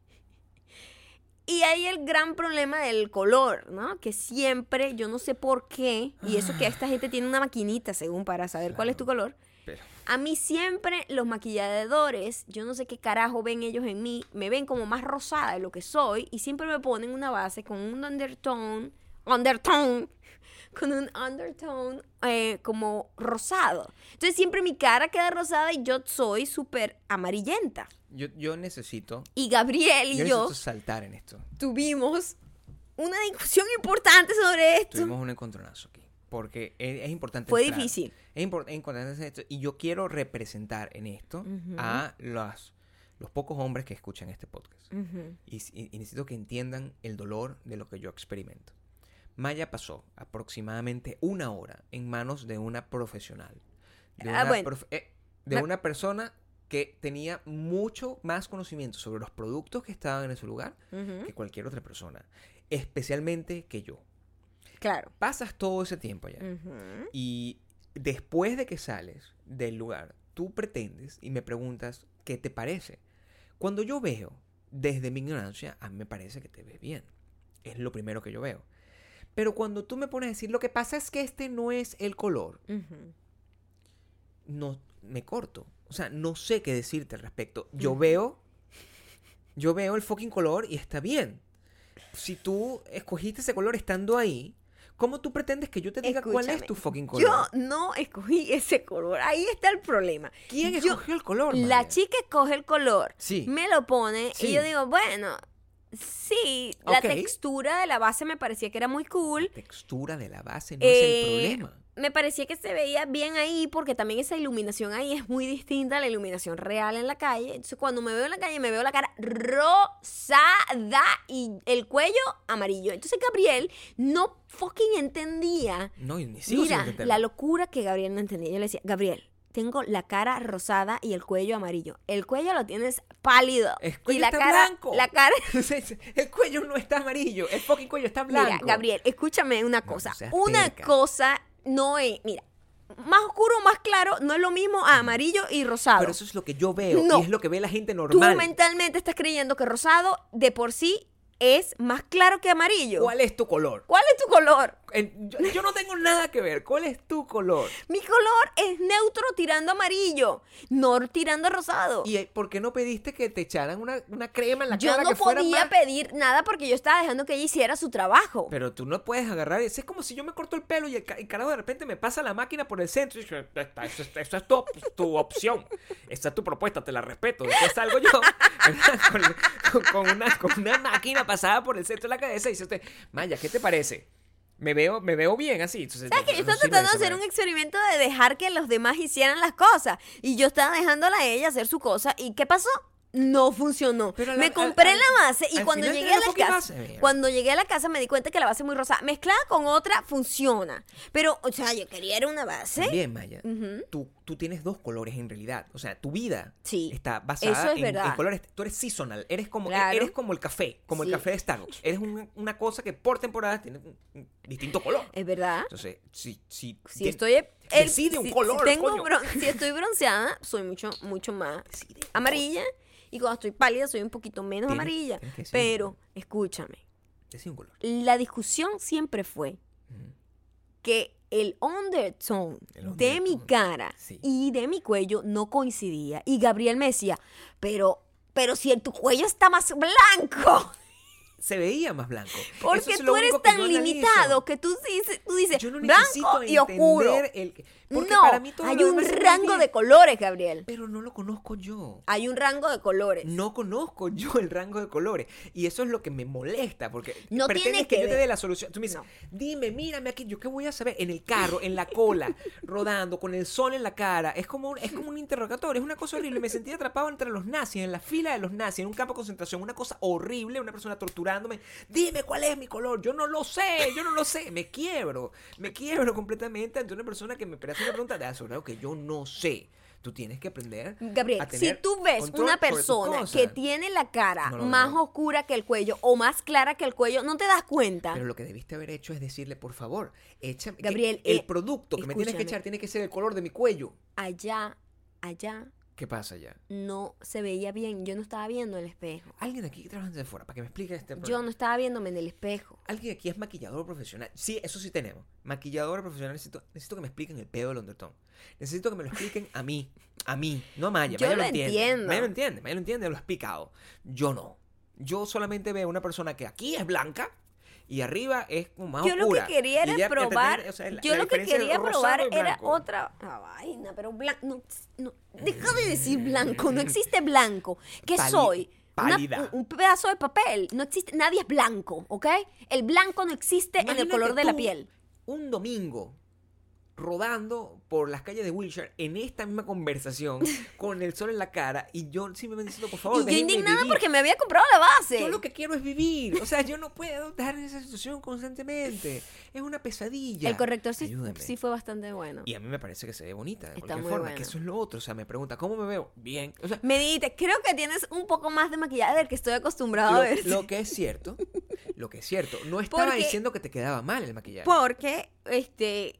Y hay el gran problema del color, ¿no? Que siempre, yo no sé por qué, y eso que esta gente tiene una maquinita, según, para saber cuál es tu color. A mí siempre los maquilladores, yo no sé qué carajo ven ellos en mí, me ven como más rosada de lo que soy y siempre me ponen una base con un undertone, undertone, con un undertone eh, como rosado. Entonces siempre mi cara queda rosada y yo soy súper amarillenta. yo, yo necesito. Y Gabriel y Yo yo, necesito saltar en esto. tuvimos una discusión importante sobre esto. Tuvimos un encontronazo aquí. Porque es, es importante. Fue entrar. difícil. Es, impor- es importante hacer esto. Y yo quiero representar en esto a los, los pocos hombres que escuchan este podcast. Y, y- y necesito que entiendan el dolor de lo que yo experimento. Maya pasó aproximadamente una hora en manos de una profesional. De Ah, una, bueno. profe- eh, de una persona que tenía mucho más conocimiento sobre los productos que estaban en ese lugar que cualquier otra persona. Especialmente que yo. Claro. Pasas todo ese tiempo allá. Y después de que sales del lugar, tú pretendes y me preguntas qué te parece. Cuando yo veo, desde mi ignorancia, a mí me parece que te ves bien. Es lo primero que yo veo. Pero cuando tú me pones a decir, lo que pasa es que este no es el color, no me corto. O sea, no sé qué decirte al respecto. Yo veo, yo veo el fucking color y está bien. Si tú escogiste ese color estando ahí, ¿Cómo tú pretendes que yo te diga cuál es Escúchame, tu fucking color? Yo no escogí ese color. Ahí está el problema. ¿Quién Yo- escogió el color? La chica escoge el color, Sí. me lo pone Sí. y yo digo, bueno, sí, la textura de la base me parecía que era muy cool. La textura de la base no es el Eh, problema. Me parecía que se veía bien ahí porque también esa iluminación ahí es muy distinta a la iluminación real en la calle. Entonces cuando me veo en la calle me veo la cara rosada y el cuello amarillo. Entonces Gabriel no fucking entendía. No, y ni sigo sin Mira, entenderlo. la locura que Gabriel no entendía. Yo le decía, Gabriel, tengo la cara rosada y el cuello amarillo. El cuello lo tienes pálido. El cuello y la está cara, blanco. la cara el cuello no está amarillo, el fucking cuello está blanco. Mira, Gabriel, escúchame una cosa. no una terca. cosa no es, mira, más oscuro o más claro no es lo mismo a amarillo y rosado. Pero eso es lo que yo veo No. y es lo que ve la gente Tú normal. mentalmente estás creyendo que rosado de por sí es más claro que amarillo. ¿Cuál es tu color? ¿Cuál es tu color? En- yo, yo no tengo nada que ver. ¿Cuál es tu color? Mi color es neutro tirando amarillo, no tirando rosado. ¿Y por qué no pediste que te echaran una, una crema en la Yo cara no que fuera podía más- pedir nada porque yo estaba dejando que ella hiciera su trabajo. Pero tú no puedes agarrar. Es como si yo me corto el pelo y el, ca- el carajo de repente me pasa la máquina por el centro y dice, "Esta- Eso, es- tu, tu opción. Esta es tu propuesta, te la respeto. Después salgo yo con una, con una máquina pasada por el centro de la cabeza y dice usted, Maya, ¿qué te parece? Me veo, me veo bien así. Entonces, ¿Sabes que yo no estaba tratando de hacer un experimento de dejar que los demás hicieran las cosas? Y yo estaba dejándola a ella hacer su cosa. ¿Y qué pasó? No funcionó. Pero la- me compré al- la base y cuando llegué a la casa, base, cuando llegué a la casa me di cuenta que la base muy rosada. Mezclada con otra funciona. Pero, o sea, yo quería era una base. Bien, Maya. Tú, tú tienes dos colores en realidad. O sea, tu vida Sí, está basada es en, en colores. Tú eres seasonal. Eres como, Claro. eres como el café, como Sí. el café de Starbucks. Eres una, una cosa que por temporada tiene un, un distinto color. Es verdad. Entonces, si, si, Si estoy el- decide un si- si color, tengo coño. bron- si estoy bronceada, soy mucho, mucho más Decide amarilla. Y cuando estoy pálida, soy un poquito menos amarilla. Pero, escúchame. decide un color. La discusión siempre fue Ujú. que el undertone El de mi cara sí. y de mi cuello no coincidía. Y Gabriel me decía, pero, pero si el- tu cuello está más blanco. Se veía más blanco. Porque es tú eres tan limitado que tú dices, tú dices Yo no necesito blanco y oscuro. el- porque no, para mí todo hay lo un rango de colores, Gabriel. Pero no lo conozco yo. Hay un rango de colores. No conozco yo el rango de colores. Y eso es lo que me molesta, porque No pretendes que, que yo te dé la solución. Tú me dices, No. dime, mírame aquí, ¿yo qué voy a saber? En el carro, en la cola, rodando, con el sol en la cara. Es como, un, es como un interrogatorio, es una cosa horrible. Me sentí atrapado entre los nazis, en la fila de los nazis, en un campo de concentración. Una cosa horrible, una persona torturándome. Dime cuál es mi color. Yo no lo sé, yo no lo sé. Me quiebro, me quiebro completamente ante una persona que me hace una pregunta de asegurado que yo no sé. Tú tienes que aprender Gabriel, a si tú ves una persona que tiene la cara No más veo. oscura que el cuello o más clara que el cuello, no te das cuenta. Pero lo que debiste haber hecho es decirle, por favor, échame. Gabriel, el eh, producto que me tienes que echar tiene que ser el color de mi cuello. Allá, allá, ¿Qué pasa ya? no se veía bien. Yo no estaba viendo el espejo. Alguien aquí que trabaja desde fuera, para que me explique este Yo problema. no estaba viéndome en el espejo. Alguien aquí es maquillador profesional. Sí, eso sí tenemos. Maquillador profesional. Necesito, necesito que me expliquen el pedo del undertone. Necesito que me lo expliquen a mí. A mí. No a Maya. Yo Maya lo entiende. entiendo. Maya lo entiende. Maya lo entiende. Lo ha explicado. Yo no. Yo solamente veo una persona que aquí es blanca y arriba es como más Yo lo que oscura. quería Y era ella probar. pretende- o sea, la- yo la lo que quería probar era otra ah, vaina, pero blanco. No, no, deja de decir blanco. No existe blanco. ¿Qué Pali- soy? Una- un, pedazo de papel. No existe. Nadie es blanco, ¿ok? El blanco no existe en el color de la piel. Un domingo rodando por las calles de Wilshire en esta misma conversación con el sol en la cara y yo simplemente diciendo por favor Y yo indignada vivir". porque me había comprado la base. yo lo que quiero es vivir. O sea yo no puedo estar en esa situación constantemente. Es una pesadilla. El corrector sí, sí fue bastante bueno. y a mí me parece que se ve bonita de Está cualquier muy forma que eso es lo otro. O sea me pregunta cómo me veo bien o sea Me dijiste, creo que tienes un poco más de maquillaje del que estoy acostumbrado a ver. lo que es cierto lo que es cierto. No estaba Porque- diciendo que te quedaba mal el maquillaje. Porque, este,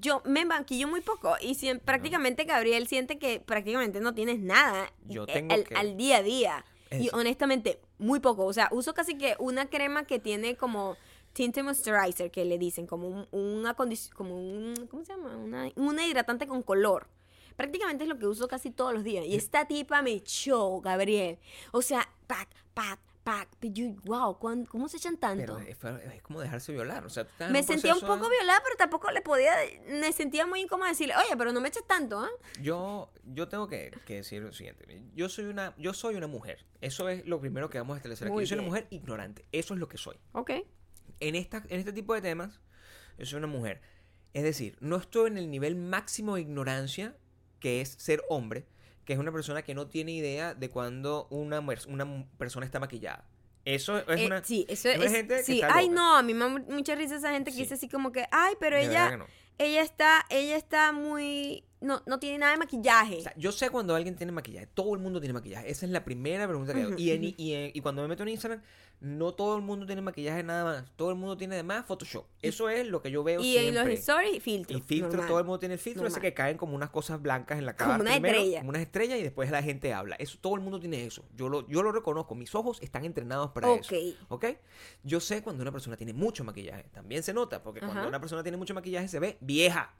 yo me maquillo muy poco y si- prácticamente Gabriel siente que prácticamente no tienes nada Yo tengo al, que- al día a día. Y honestamente, muy poco. O sea, uso casi que una crema que tiene como tinte moisturizer, que le dicen, como un, una como un, ¿cómo se llama? Una, una hidratante con color. Prácticamente es lo que uso casi todos los días. Y esta tipa me echó, Gabriel. O sea, pat, pat, pack. Pero yo, wow, ¿cuán- ¿cómo se echan tanto? Pero es, es como dejarse violar. O sea, me sentía un poco violada, pero tampoco le podía. Me sentía muy incómoda decirle, oye, pero no me eches tanto, ¿ah? Yo, yo tengo que, que decir lo siguiente. Yo soy una, yo soy una mujer. Eso es lo primero que vamos a establecer aquí. Muy Yo soy una mujer ignorante. Eso es lo que soy. Ok. En, esta, en este tipo de temas, yo soy una mujer. Es decir, no estoy en el nivel máximo de ignorancia que es ser hombre, que es una persona que no tiene idea de cuando una, una persona está maquillada. Eso es Eh, una... sí, eso es que sí, está ay, loca. no, a mí me da mu- mucha risa esa gente que Sí. dice así como que, ay, pero de ella, no. ella está, ella está muy, no, no tiene nada de maquillaje. O sea, yo sé cuando alguien tiene maquillaje. Todo el mundo tiene maquillaje. Esa es la primera pregunta que hago. Ujú, Y, en- ujú. y, en- y cuando me meto en Instagram, no todo el mundo tiene maquillaje nada más. Todo el mundo tiene además Photoshop. Eso es lo que yo veo y en siempre. los stories, filtro. Y filtro, normal. todo el mundo tiene el filtro, ese que caen como unas cosas blancas en la Como cara. una primero, estrella. Como unas estrellas y después la gente habla. Eso, todo el mundo tiene eso. Yo lo, yo lo reconozco. Mis ojos están entrenados para Ok. eso. ¿Ok? Yo sé cuando una persona tiene mucho maquillaje. También se nota, porque cuando una persona tiene mucho maquillaje se ve vieja.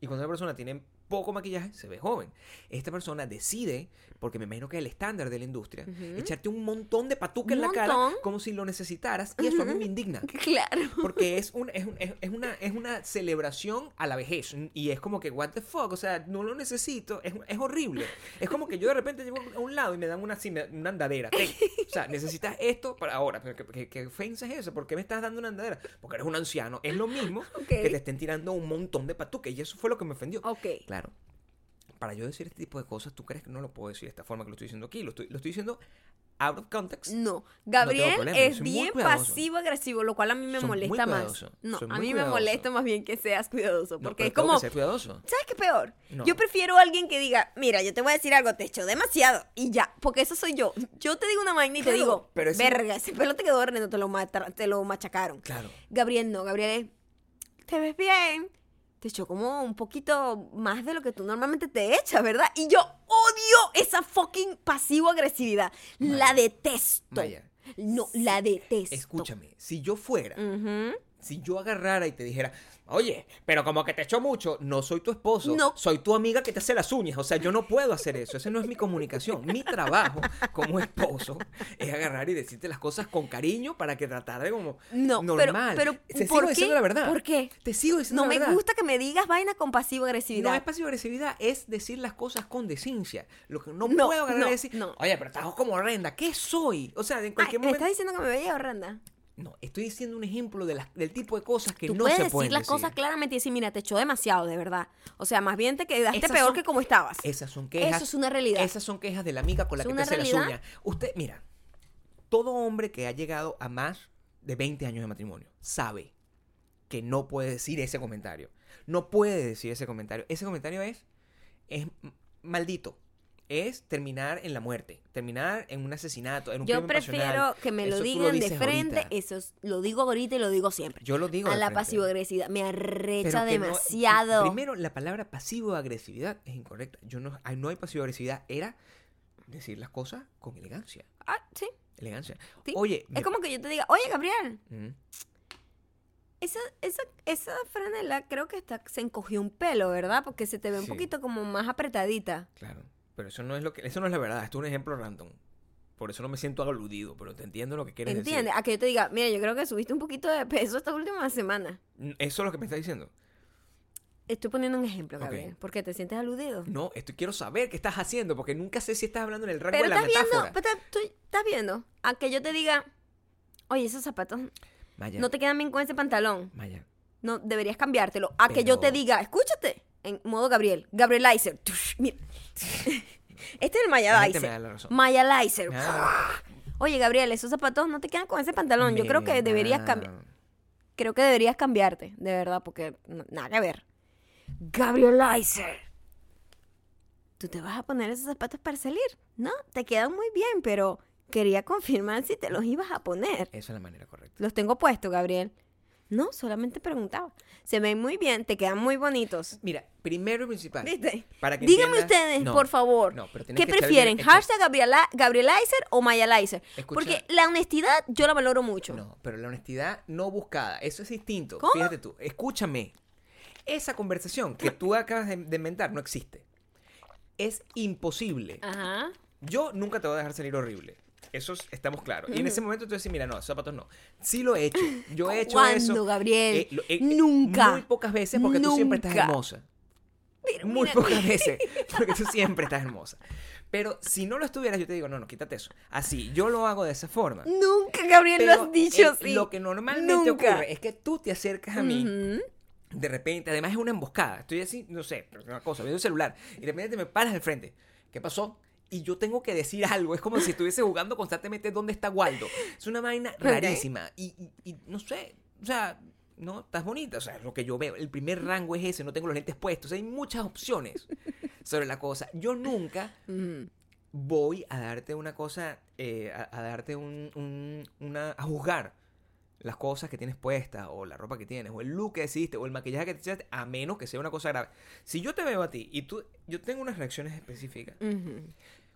Y cuando una persona tiene poco maquillaje se ve joven. Esta persona decide, porque me imagino que es el estándar de la industria, Ujú. echarte un montón de patuca en la cara como si lo necesitaras. Y eso a mí me indigna. Claro. Porque es, un, es, un- es- una, es una celebración a la vejez. Y es como que, what the fuck, o sea, no lo necesito. Es, es horrible. Es como que yo de repente llego a un lado y me dan una, una andadera. Ten. O sea, necesitas esto para ahora. ¿qué, qué, qué ofensa es eso? ¿Por qué me estás dando una andadera? Porque eres un anciano. Es lo mismo Ok. que te estén tirando un montón de patuques. Y eso fue lo que me ofendió. Ok. Claro. Para yo decir este tipo de cosas, ¿tú crees que no lo puedo decir de esta forma que lo estoy diciendo aquí? Lo estoy, lo estoy diciendo out of context. No, Gabriel problema, es bien pasivo-agresivo, lo cual a mí me Soy molesta más. No, a mí me cuidadoso. molesta más bien que seas cuidadoso, No, porque pero es tengo que como, ser cuidadoso. ¿sabes qué peor? No. Yo prefiero a alguien que diga, mira, yo te voy a decir algo, te echo demasiado, y ya, porque eso soy yo. Yo te digo una vaina y te Claro, digo, pero ese- verga, ese pelo te quedó horrendo, te lo, te lo machacaron. Claro. Gabriel no, Gabriel es, te ves bien, te echó como un poquito más de lo que tú normalmente te echas, ¿verdad? Y yo odio esa fucking pasivo-agresividad. La detesto. Maya, No, la detesto. Escúchame, si yo fuera, si yo agarrara y te dijera, oye, pero como que te echo mucho, no soy tu esposo, No. soy tu amiga que te hace las uñas. O sea, yo no puedo hacer eso. Esa no es mi comunicación. Mi trabajo como esposo es agarrar y decirte las cosas con cariño para que tratar de como No, pero- normal. pero, te ¿por sigo qué? diciendo la verdad. ¿Por qué? Te sigo diciendo No la me verdad. gusta que me digas vaina con pasivo-agresividad. No es pasivo-agresividad, es decir las cosas con decencia. Lo que no, No, puedo agarrar no, es decir, no. oye, pero estás como horrenda. ¿Qué soy? O sea, en Ay, cualquier ¿Me momento. estás diciendo que me veía horrenda? No, estoy diciendo un ejemplo de las- del tipo de cosas que Tú no se decir pueden las decir. cosas claramente y decir, mira, te echó demasiado, de verdad. O sea, más bien te quedaste Esas peor son- que como estabas. Esas son quejas. Eso es una realidad. Esas son quejas de la amiga con la ¿Es que te hace las uñas. Usted, mira, todo hombre que ha llegado a más de 20 años de matrimonio sabe que no puede decir ese comentario. No puede decir ese comentario. Ese comentario es, es maldito. Es terminar en la muerte, terminar en un asesinato, en un Yo crimen prefiero pasional. que me lo Eso digan de frente, ahorita. eso es- lo digo ahorita y lo digo siempre. Yo lo digo a de la pasivo-agresividad. Me arrecha no- demasiado. primero, la palabra pasivo-agresividad es incorrecta. Yo no, no hay pasivo-agresividad. Era decir las cosas con elegancia. Ah, sí. Elegancia. Sí. Oye, Es me- como que yo te diga, oye, Gabriel, Mm, esa, esa, esa franela creo que está, se encogió un pelo, ¿verdad? Porque se te ve un poquito como más apretadita. claro. Pero eso no es lo que, eso no es la verdad. Esto es un ejemplo random. Por eso no me siento aludido, pero te entiendo lo que quieres ¿Entiendes? A que yo te diga, mira, yo creo que subiste un poquito de peso esta última semana. decir. Eso es lo que me está diciendo. Estoy poniendo un ejemplo. Gabriel. porque te sientes aludido? No, esto quiero saber qué estás haciendo, porque nunca sé si estás hablando en el rango Pero de la estás viendo, metáfora. pero estás- tú- estás viendo, a que yo te diga, oye, esos zapatos Maya, no te quedan bien con ese pantalón. Maya, No, deberías cambiártelo. A que yo te diga, escúchate, en modo Gabriel. Gabrielizer. Mira. Este es el me Mayalizer. Mayalizer. Oye, Gabriel, esos zapatos no te quedan con ese pantalón. Yo creo que deberías cambiar. Creo que deberías cambiarte, de verdad, porque nada que ver. Gabrielizer. ¿Tú te vas a poner esos zapatos para salir? No, te quedan muy bien, pero quería confirmar si te los ibas a poner. Esa es la manera correcta. Los tengo puestos, Gabriel. No, solamente preguntaba. Se ven muy bien, te quedan muy bonitos. Mira, primero y principal. ¿Viste? Para que Díganme entiendas- ustedes, No, por favor, no, pero tienes ¿qué que echar prefieren? bien- ¿Hashtag Gabriela, Gabrielizer o Mayalizer? Escucha- Porque la honestidad yo la valoro mucho. No, pero la honestidad no buscada, eso es distinto. ¿Cómo? Fíjate tú, escúchame. Esa conversación que tú acabas de, de inventar no existe. Es imposible. Ajá. Yo nunca te voy a dejar salir horrible. Eso es- estamos claros. Y en ese momento tú decís, mira, no, zapatos no. Sí lo he hecho. Yo he hecho ¿Cuándo, eso. Gabriel? Eh, lo- eh, Nunca. Muy pocas veces porque tú siempre estás Nunca. hermosa. Pero Muy mira- pocas veces porque tú siempre estás hermosa. Pero si no lo estuvieras, yo te digo, no, no, quítate eso. Así, yo lo hago de esa forma. Nunca, Gabriel, lo Pero, has dicho eh, así. Lo que normalmente Nunca. ocurre es que tú te acercas a mí Ujú. de repente, además es una emboscada. Estoy así, no sé, una cosa, viendo el celular. Y de repente te me paras al frente. ¿Qué pasó? Y yo tengo que decir algo. Es como si estuviese jugando constantemente dónde está Waldo. Es una vaina rarísima. Y, y- y no sé, o sea, no, estás bonita. O sea, lo que yo veo. El primer rango es ese, no tengo los lentes puestos. Hay muchas opciones sobre la cosa. Yo nunca voy a darte una cosa, eh, a, a darte un, un- una, a juzgar las cosas que tienes puestas, o la ropa que tienes, o el look que hiciste, o el maquillaje que te hiciste, a menos que sea una cosa grave. Si yo te veo a ti y tú, yo tengo unas reacciones específicas. Ujú.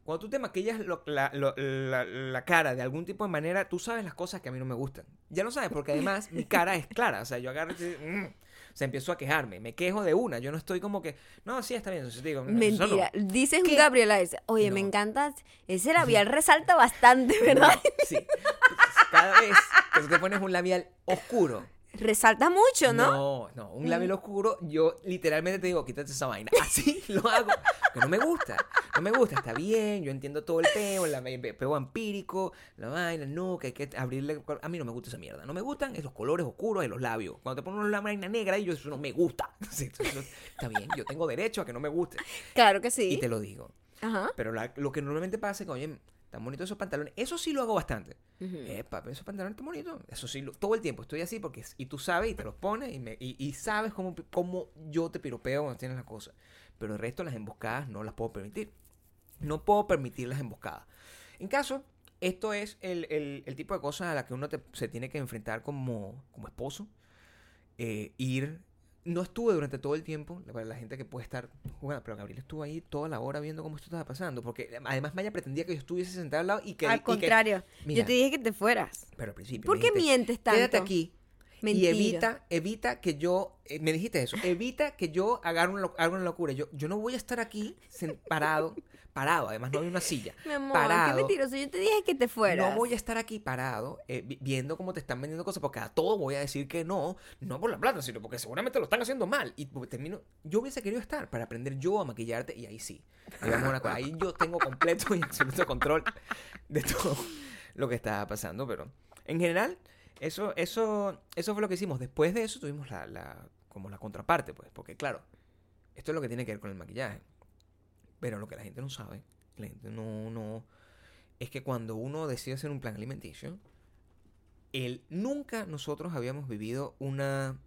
Cuando tú te maquillas lo- la, lo- la- la cara de algún tipo de manera, tú sabes las cosas que a mí no me gustan. Ya lo sabes, porque además mi cara es clara. O sea, yo agarro y mm, o sea, empiezo a quejarme. Me quejo de una. Yo no estoy como que, no, sí, está bien. Entonces digo, "No, eso no". Mentira. Dices un ¿Qué? Gabriel a ese. Oye, me encanta. Ese labial resalta bastante, ¿verdad? Sí. Cada vez que tú te pones un labial oscuro. Resalta mucho, ¿no? No, no, un labial oscuro, yo literalmente te digo, quítate esa vaina. Así lo hago. Que no me gusta. No me gusta, está bien, yo entiendo todo el peo, el el peo empírico, la vaina, no, que hay que abrirle. A mí no me gusta esa mierda. No me gustan es los colores oscuros de los labios. Cuando te pones una vaina negra y yo eso no me gusta. Sí, eso- eso- está bien, yo tengo derecho a que no me guste. Claro que Y sí. te lo digo. Ajá. Pero la- lo que normalmente pasa es que, oye, tan bonitos esos pantalones. Eso sí lo hago bastante. Ujú. Epa, esos pantalones están bonitos. Eso sí, lo- todo el tiempo estoy así porque. Y tú sabes y te los pones y, me- y, y sabes cómo, cómo yo te piropeo cuando tienes las cosas. Pero el resto, las emboscadas, no las puedo permitir. No puedo permitir las emboscadas. En caso, esto es el, el- el tipo de cosas a las que uno te- se tiene que enfrentar como, como esposo. Eh, ir. No estuve durante todo el tiempo, para la gente que puede estar jugando, pero Gabriel estuvo ahí toda la hora viendo cómo esto estaba pasando. Porque además Maya pretendía que yo estuviese sentado al lado y que. y Al que- contrario, Mira. yo te dije que te fueras. pero al principio. ¿Por qué dijiste, mientes tanto? Quédate aquí. Mentira. Y evita, evita que yo, eh, me dijiste eso, evita que yo haga una, lo- haga una locura. Yo, yo no voy a estar aquí sen- parado, parado, además no hay una silla. Mi amor, parado. qué mentiroso. Yo te dije que te fueras. No voy a estar aquí parado eh, vi- viendo cómo te están vendiendo cosas, porque a todo voy a decir que no, no por la plata, sino porque seguramente lo están haciendo mal. Y pues, termino, yo hubiese querido estar para aprender yo a maquillarte y ahí sí. Digamos una cosa, ahí yo tengo completo y absoluto control de todo lo que estaba pasando, pero en general, eso, eso, eso fue lo que hicimos. Después de eso tuvimos la, la, como la contraparte, pues, porque claro, esto es lo que tiene que ver con el maquillaje. Pero lo que la gente no sabe, la gente no, no, es que cuando uno decide hacer un plan alimenticio, el, nunca nosotros habíamos vivido una...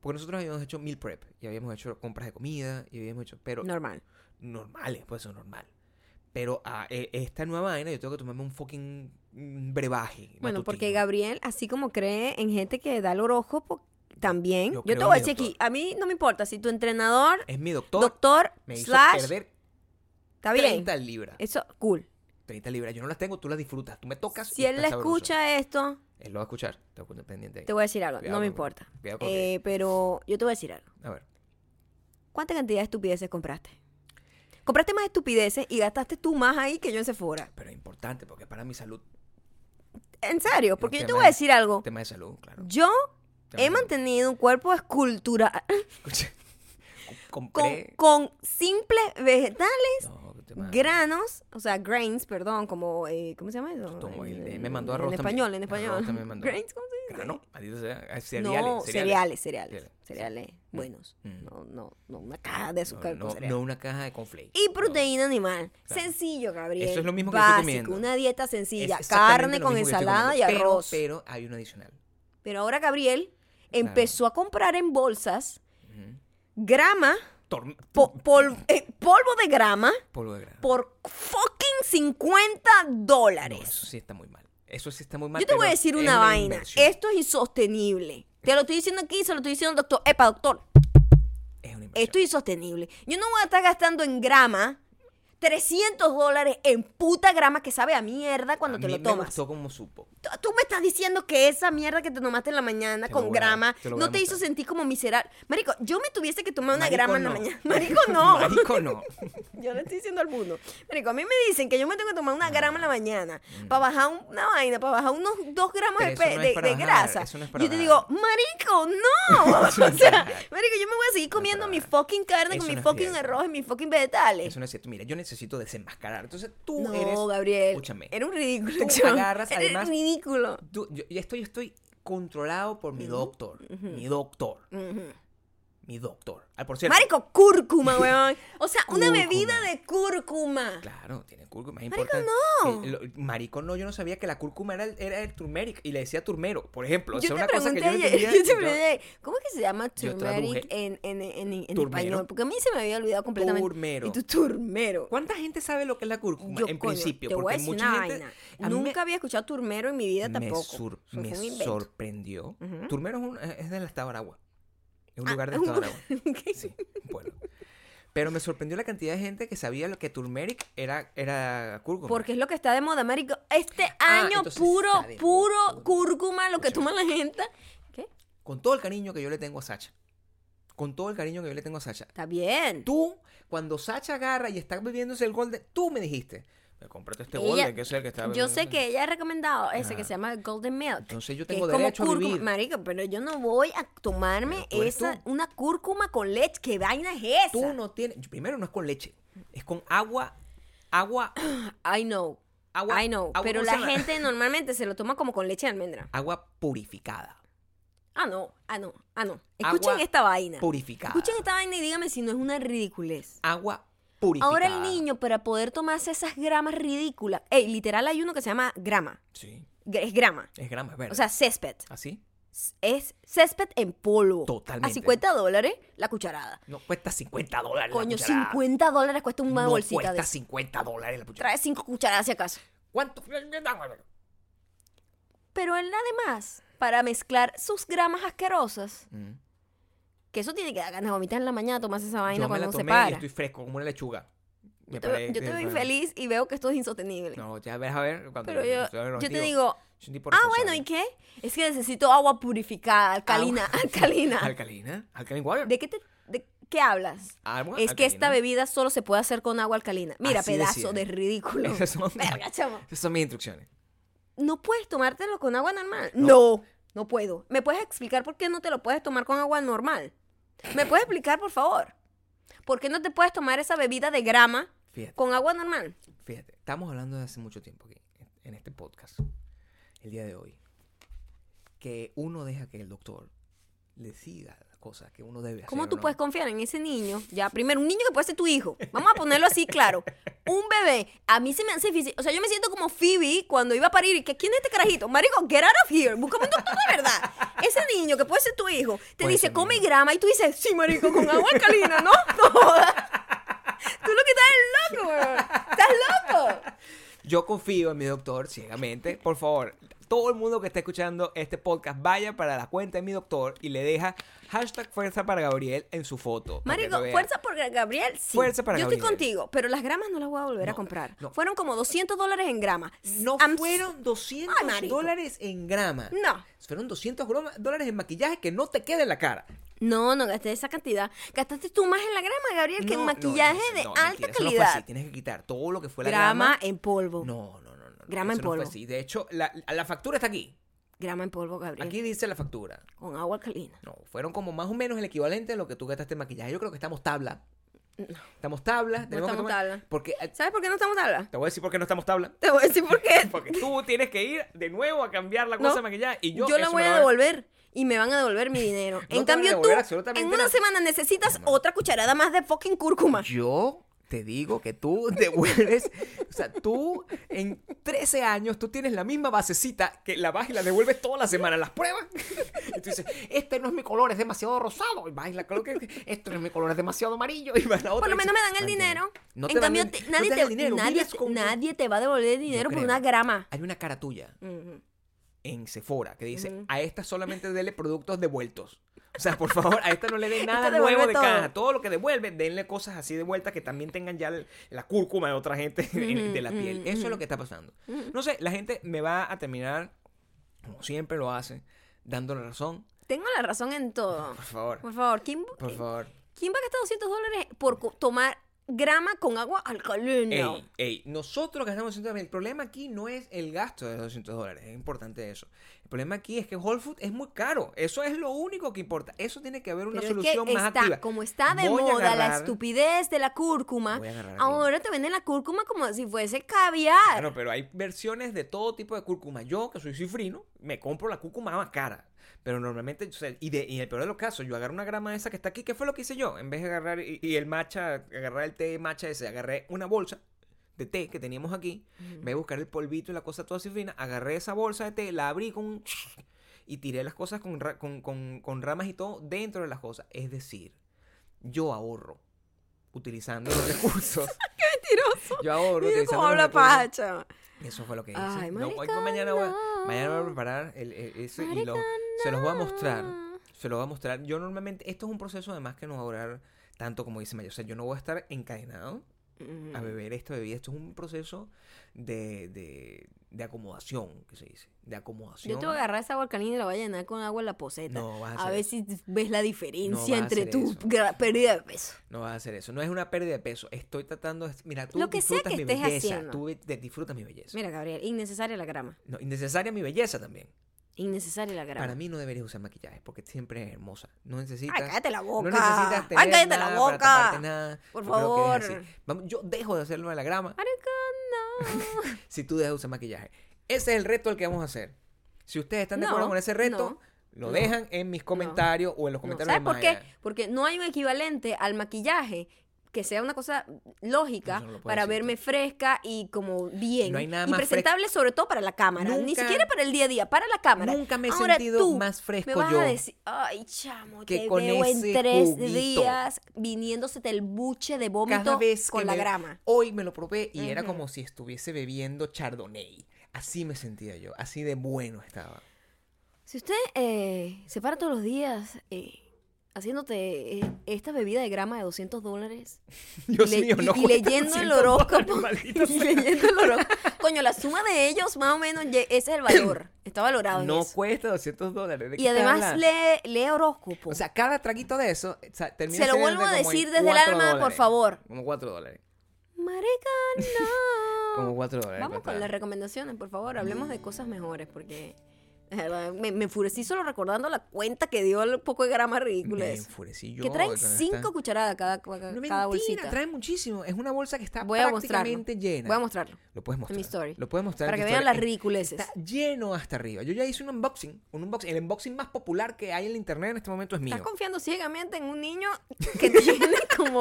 Porque nosotros habíamos hecho meal prep y habíamos hecho compras de comida y habíamos hecho... Pero Normal. normales, pues eso es normal. Pero a e- esta nueva vaina yo tengo que tomarme un fucking mm, brebaje. Bueno, porque. Gabriel, así como cree en gente que da el orojo, también. Yo Yo, te voy a decir aquí, a mí no me importa si tu entrenador, Es mi doctor. doctor, me hizo slash, perder está bien. 30 libras. Eso, cool. 30 libras. Yo no las tengo, tú las disfrutas. Tú me tocas. Si y él le sabroso. escucha esto, Él lo va a escuchar. Tengo que pendiente ahí. te voy a decir algo, Cuidado no me con- importa. Eh, pero yo te voy a decir algo. A ver. ¿Cuánta cantidad de estupideces compraste? Compraste más estupideces y gastaste tú más ahí que yo en Sephora. Pero es importante porque es para mi salud. En serio, porque yo te voy a de- decir algo. Tema de salud, claro. Yo Tema he de mantenido un cuerpo escultural Escucha. con, Compré. con simples vegetales, No, granos, o sea, grains, perdón, como, eh, ¿cómo se llama eso? En- él me mandó en arroz también. español, en español. Arroz también me mandó. Grains, ¿cómo se dice? Grano, maldito sea. Ah, Cereales, no, cereales, cereales, Cereales. cereales buenos. Mm. No, no, no una caja de azúcar No, con no, cereal. no una caja de conflakes. Y proteína animal. Claro. Sencillo, Gabriel. Eso es lo mismo que yo estoy Básico, comiendo. Una dieta sencilla. Carne con ensalada y. Pero- arroz. Pero, Pero, hay un adicional. ahora Gabriel empezó a comprar en bolsas grama, po- pol- eh, polvo de grama polvo de grano. por fucking 50 No, dólares. eso sí está muy mal. Eso sí está muy mal. Yo te voy a decir una, vaina. inversión. Esto es insostenible. Te lo estoy diciendo aquí, se lo estoy diciendo al doctor. Epa, doctor, Es una esto es insostenible. Yo no voy a estar gastando en grama 300 dólares en puta grama que sabe a mierda cuando A te mí lo me tomas. gustó como supo. Tú- Tú me estás diciendo que esa mierda que te tomaste en la mañana Te con a- grama no te hizo sentir como miserable. Marico, yo me tuviese que tomar una Marico, grama en la mañana. Marico, no. Marico, no. Yo le estoy diciendo al mundo. Marico, a mí me dicen que yo me tengo que tomar una grama en la mañana Mm. para bajar un- una vaina, para bajar unos dos gramos Pero de, no de- grasa. no yo te digo, Marico, no. O sea. Marico, yo me voy a seguir comiendo mi fucking carne con mi fucking arroz y mis fucking vegetales. Eso no es cierto. Mira, yo necesito desenmascarar. Entonces tú no, eres. Gabriel. Escúchame. Era un ridículo. Tú agarras, Era además- ridículo. Tú- yo, y esto yo estoy controlado por mi doctor. Mi doctor. Ujú. Mi doctor. Por cierto. Marico, cúrcuma, weón. O sea, una bebida de cúrcuma. Claro, tiene cúrcuma. Es Marico, no. Eh, lo- marico, no, yo no sabía que la cúrcuma era el, era el turmeric y le decía turmero, por ejemplo. O sea, Yo te una cosa que yo no te yo- pregunté, ¿cómo es que se llama turmeric en, en, en, en Turmero. español? Porque a mí se me había olvidado completamente. Turmero. Y tu turmero. ¿Cuánta gente sabe lo que es la cúrcuma? Yo, en coño, principio, te voy a decir mucha una gente. vaina. me- Nunca había escuchado turmero en mi vida me, tampoco. sur- me invento. sorprendió. Turmero es, un- es del estado de Aragua. Es un Ah, lugar un estado de ok. Sí, bueno. Pero me sorprendió la cantidad de gente que sabía lo que turmeric era, era cúrcuma. Porque es lo que está de moda, marico. Este Ah, año puro, moda. puro cúrcuma, lo que toma la gente. ¿Qué? Con todo el cariño que yo le tengo a Sacha. Con todo el cariño que yo le tengo a Sacha. Está bien. Tú, cuando Sacha agarra y está bebiéndose el golden, tú me dijiste, este Ella- golden, que es el que está Yo bebiendo". sé que ella ha recomendado ese que se llama Golden Milk. Entonces yo que tengo es como derecho a cúrcuma. vivir. Marico, pero yo no voy a tomarme esa, tú. una cúrcuma con leche. ¿Qué vaina es esa? Tú no tienes, primero no es con leche, es con agua, agua, I know. agua, I know. agua, pero ¿cómo se la gente normalmente se lo toma como con leche de almendra. agua purificada, Ah, no. Ah, no. Ah, no. Escuchen Agua esta vaina. purificada, Escuchen esta vaina y dígame si no es una ridiculez. agua purificada. Ahora el niño, para poder tomarse esas gramas ridículas. Ey, literal hay uno que se llama grama. Sí, Es grama. es grama, es verde. O sea, césped. ¿así? Es césped en polvo. Totalmente. A 50 dólares la cucharada. No cuesta 50 dólares Coño, la cucharada. 50 dólares cuesta una no bolsita cuesta de eso. 50 dólares la cucharada. Trae 5 cucharadas si acaso. ¿Cuánto? Pero él además, para mezclar sus gramas asquerosas, Mm. Que eso tiene que dar ganas de vomitar en la mañana, tomarse esa vaina Yo me cuando la uno se tomé y para. estoy fresco como una lechuga. Me Yo te, veo- paré- yo te veo infeliz y veo que esto es insostenible. No, ya ves a ver. Cuando Pero yo, yo te digo, ah, bueno, ¿y qué? Es que necesito agua purificada, alcalina, Agua- alcalina. Alcalina. Alkaline water. ¿De qué, te, de qué hablas? Agua Es que esta bebida solo se puede hacer con agua alcalina. Mira, Así pedazo decía. de ridículo. Esas son, Verga, chamo. esas son mis instrucciones. No puedes tomártelo con agua normal. No. No, no puedo. ¿Me puedes explicar por qué no te lo puedes tomar con agua normal? ¿Me puedes explicar, por favor? ¿Por qué no te puedes tomar esa bebida de grama Fíjate, con agua normal? fíjate. Estamos hablando de hace mucho tiempo aquí, en- en este podcast, el día de hoy, que uno deja que el doctor le siga las cosas que uno debe hacer. ¿Cómo ¿o tú no? puedes confiar en ese niño? Ya, primero, un niño que puede ser tu hijo. Vamos a ponerlo así claro. Un bebé. A mí se me hace difícil. O sea, yo me siento como Phoebe cuando iba a parir. y que ¿Quién es este carajito? Marico, get out of here. Búscame un doctor de verdad. Ese niño que puede ser tu hijo te Puede dice, come hijo. grama. Y tú dices, sí, marico, con agua alcalina, ¿no? No jodas. Tú lo que estás es loco, weón. Estás loco. Yo confío en mi doctor ciegamente. Por favor, todo el mundo que esté escuchando este podcast vaya para la cuenta de mi doctor y le deja hashtag fuerza para Gabriel en su foto. que Marico, fuerza por Gabriel, sí. Fuerza para Yo Gabriel. estoy contigo, pero las gramas no las voy a volver a comprar. no. Fueron como 200 dólares en grama. No I'm- fueron 200 Ay, marico. dólares en grama. No. Fueron 200 groma- dólares en maquillaje que no te queda en la cara. No, no gasté esa cantidad. Gastaste tú más en la grama, Gabriel, que No, en no, maquillaje de alta calidad. Tienes que quitar todo lo que fue la grama, grama. en polvo. No, no. Grama en no polvo. así. De hecho, la, la factura está aquí. Grama en polvo, Gabriel. Aquí dice la factura. Con agua alcalina. No, fueron como más o menos el equivalente a lo que tú gastaste en maquillaje. Yo creo que estamos tabla. Estamos tabla. tenemos que estamos tomar- tabla. Porque, eh, ¿Sabes por qué no estamos tabla? te voy a decir por qué no estamos tabla. Te voy a decir por qué. Porque tú tienes que ir de nuevo a cambiar la cosa No, de maquillaje. Y yo, Yo, la eso voy me a lo devolver y me van a devolver mi dinero. te van en a cambio, tú, devolver absolutamente en una nada. semana necesitas otra cucharada más de fucking cúrcuma. Yo te digo que tú devuelves, o sea, tú en 13 años, tú tienes la misma basecita que la vas y la devuelves todas las semanas, las pruebas. Y tú dices, este no es mi color, es demasiado rosado. Y vas y la coloca, este no es mi color, es demasiado amarillo. Y vas a la otra Por lo menos me dan el "No dinero. entiendo". No en te cambio, te- no nadie, te dan te, dinero, nadie, te- nadie te va a devolver el dinero por creo. una grama. Hay una cara tuya en Sephora que dice, a esta solamente dele productos devueltos. O sea, por favor, a esta no le den nada nuevo de todo. caja. Todo lo que devuelve, denle cosas así de vuelta que también tengan ya el- la cúrcuma de otra gente de la piel. Eso es lo que está pasando. No sé, la gente me va a terminar, como siempre lo hace, dando la razón. Tengo la razón en todo. Por favor, Por favor, ¿quién, por favor. ¿quién va a gastar 200 dólares por tomar grama con agua alcalina? Ey, ey, nosotros gastamos 200 dólares. El problema aquí no es el gasto de 200 dólares, es importante eso. El problema aquí es que Whole Food es muy caro. Eso es lo único que importa. Eso tiene que haber una Pero es que solución más está, activa. como está de Voy moda la estupidez de la cúrcuma, ahora te venden la cúrcuma como si fuese caviar. Bueno, pero hay versiones de todo tipo de cúrcuma. Yo, que soy cifrino, me compro la cúrcuma más cara. Pero normalmente, o sea, y, de, y en el peor de los casos, yo agarro una grama esa que está aquí. ¿Qué fue lo que hice yo? En vez de agarrar y, y el matcha, agarrar el té matcha ese, agarré una bolsa de té que teníamos aquí. En vez de buscar el polvito y la cosa toda cifrina, agarré esa bolsa de té, la abrí con un... Y tiré las cosas con, ra- con, con- con ramas y todo dentro de las cosas. Es decir, yo ahorro utilizando los recursos. Mentiroso. Yo ahorro utilizando cómo los habla recursos. pacha. Eso fue lo que hice. Ay, No, hoy mañana, voy, a- mañana voy a preparar el, y lo- se los voy a mostrar. Se los voy a mostrar. Yo normalmente, esto es un proceso además que no va a durar tanto como dice Maya. O sea, yo no voy a estar encadenado Mm. a beber esta bebida. Esto es un proceso de, de, de acomodación, que se dice. De acomodación. Yo te voy a agarrar esa agua alcalina y la voy a llenar con agua en la poseta. No, vas a a hacer ver eso. si ves la diferencia a entre tu pérdida de peso. No vas a hacer eso. No es una pérdida de peso. Estoy tratando de... Mira, tú Lo que sea disfrutas que mi estés belleza. haciendo. Tú disfrutas mi belleza. Mira, Gabriel, innecesaria la grama. No, innecesaria mi belleza también. Innecesaria la grama. Para mí no deberías usar maquillaje porque siempre es hermosa. No necesitas... Ay, cállate la boca. No necesitas tener Ay, cállate nada la para boca. taparte nada. Por Yo favor. Vamos, yo dejo de hacerlo de la grama Maricona. si tú dejas de usar maquillaje. Ese es el reto al que vamos a hacer. Si ustedes están de No, acuerdo con ese reto, lo no, dejan en mis comentarios o en los No, comentarios ¿Sabes de por qué? Porque no hay un equivalente al maquillaje que sea una cosa lógica no para decir verme fresca y como bien. No hay nada y más presentable sobre todo para la cámara. Ni siquiera para el día a día, para la cámara. Nunca me he Ahora sentido tú más fresco me vas yo a decir, ay, chamo, que te con veo en tres juguito. días viniéndosete el buche de vómito Cada vez con que la me- grama. Hoy me lo probé y era como si estuviese bebiendo Chardonnay. Así me sentía yo. Así de bueno estaba. Si usted eh, se para todos los días eh, haciéndote eh, esta bebida de grama de 200 dólares Dios y, mío, y- no y leyendo el 200 horóscopo y leyendo el horóscopo coño la suma de ellos más o menos ese es el valor está valorado No eso. cuesta 200 dólares. ¿de qué y además lee, lee horóscopo O sea, cada traguito de eso o sea, termina Se lo vuelvo a decir desde el 4 alma, por favor. Como 4 dólares. marica no Como 4 dólares. vamos con las recomendaciones por favor hablemos de cosas mejores porque me, me enfurecí solo recordando la cuenta que dio el poco de grama ridícula Me enfurecí yo. que traen cinco cucharadas cada, cada, No, cada mentira, bolsita trae muchísimo. Es una bolsa que está Voy prácticamente llena. Voy a mostrarlo. Lo puedes mostrar. mi story. Lo puedes mostrar. Para que vean las ridiculeces. Está lleno hasta arriba. Yo ya hice un unboxing. Un unboxing. El unboxing más popular que hay en el internet en este momento es mío. Estás confiando ciegamente en un niño que tiene como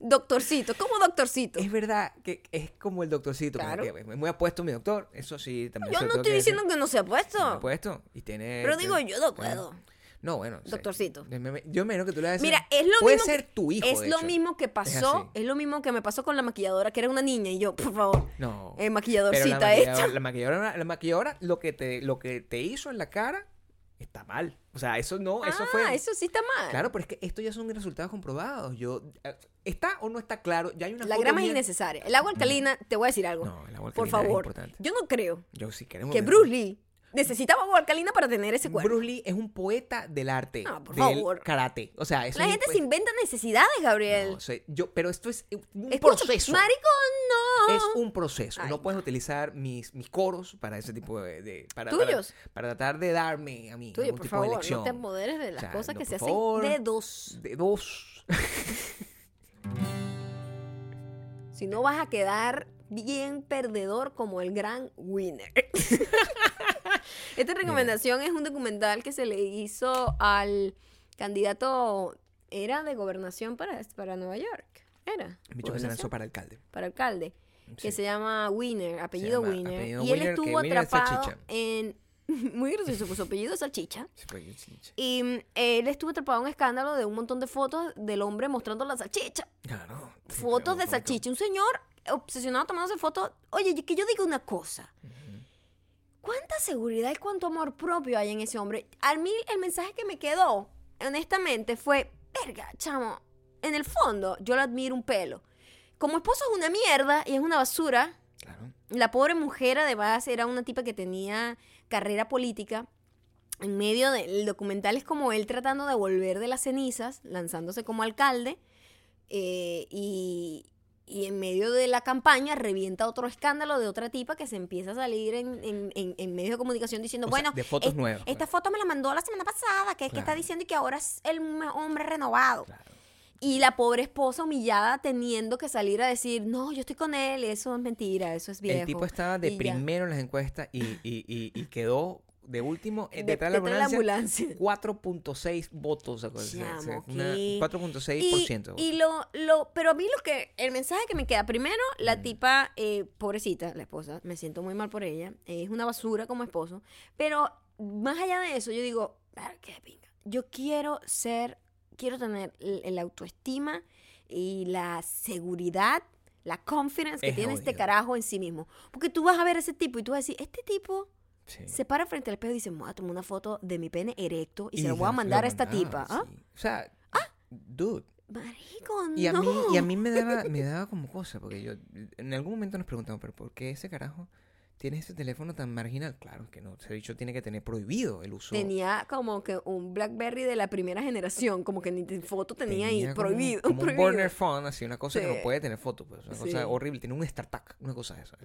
doctorcito. ¿Cómo doctorcito? Es verdad que es como el doctorcito. como Claro. que es muy apuesto mi doctor. Eso sí, también Yo no estoy que diciendo que no se ha Muy puesto. apuesto. Y tiene. Pero digo, yo no puedo. No, bueno. Doctorcito. Yo menos que tú le vas a decir. Mira, es lo Puede mismo. ser que- tu hijo. Es lo hecho. mismo que pasó. Es, lo mismo que me pasó con la maquilladora, que era una niña. Y yo, por favor, No. eh, Pero la maquilladorcita maquilladora, esta. la maquilladora, la maquilladora lo que te, lo que te hizo en la cara está mal. O sea, eso no, eso ah, fue. eso sí está mal. Claro, pero es que esto ya son resultados comprobados. Yo eh, está o no está claro. Ya hay una La foto grama es innecesaria. El agua alcalina, te voy a decir algo. No, el agua por alcalina es favor. importante. Yo no creo Yo sí queremos. que Bruce Lee necesitaba agua alcalina para tener ese cuerpo. Bruce Lee es un poeta del arte, No, por del favor. karate. O sea, La es un gente se inventa necesidades, Gabriel. No, sé, yo, pero esto es un Escucha, proceso. Marico, no. Es un proceso. Ay, no puedes utilizar mis, mis coros para ese tipo de. de- para, ¿Tuyos? Para, tratar de darme a mí Tuyo, algún por tipo de favor, no te de las O sea, cosas no, que se hacen favor. de dos. De dos. Si no vas a quedar bien perdedor como el gran winner. Esta recomendación es un documental que se le hizo al candidato, era de gobernación para, para Nueva York. Era. Bicho que se lanzó para alcalde. para alcalde. Que se llama Winner, apellido llama Winner. apellido y él Winner, estuvo atrapado en. Muy gracioso, pues su apellido es salchicha. Pues. Y mm, él estuvo atrapado en un escándalo de un montón de fotos del hombre mostrando la salchicha. Claro. Fotos de salchicha. Un señor obsesionado tomándose fotos. Oye, que yo diga una cosa. ¿Cuánta seguridad y cuánto amor propio hay en ese hombre? A mí el mensaje que me quedó honestamente, fue, verga, chamo, en el fondo, yo lo admiro un pelo. Como esposo es una mierda y es una basura. Claro. La pobre mujer, además, era una tipa que tenía carrera política. En medio del documental es como él tratando de volver de las cenizas, lanzándose como alcalde. eh, y, y en medio de la campaña revienta otro escándalo de otra tipa que se empieza a salir en, en, en, en medios de comunicación diciendo, O sea, bueno, de fotos es- nuevas, esta pues. foto me la mandó la semana pasada, que es que está diciendo que ahora es el hombre renovado. Claro. Y la pobre esposa humillada teniendo que salir a decir, no, yo estoy con él, eso es mentira, eso es viejo. El tipo estaba de Y ya. primero en las encuestas y, y, y, y quedó de último eh, De- detrás de la la ambulancia. ambulancia. 4.6 votos. o sea, o sea, Chamo, una- ¿qué? 4.6%. Y, y lo, lo, pero a mí lo que, el mensaje que me queda, primero, la Mm. tipa, eh, pobrecita, la esposa, me siento muy mal por ella, es una basura como esposo, pero más allá de eso, yo digo, "Ah, qué pinga. Yo quiero ser, quiero tener el, el autoestima y la seguridad, la confidence que Es tiene este carajo en sí mismo. Porque tú vas a ver a ese tipo y tú vas a decir, este tipo Sí. se para frente al espejo y dice, voy a tomar una foto de mi pene erecto y, se lo la- voy a mandar a esta mandaba, tipa. ¿ah? sí. O sea, dude. Marico, Y a, no. mí, y a mí me daba, me daba como cosa, porque yo en algún momento nos preguntamos, pero ¿por qué ese carajo tiene ese teléfono tan marginal? Claro que no, ese bicho tiene que tener prohibido el uso. Tenía como que un Blackberry de la primera generación, como que ni foto tenía, ahí, como un- prohibido. Como un burner phone, así, una cosa que no puede tener foto, pues, una cosa horrible. Tiene un StarTAC, una cosa de eso.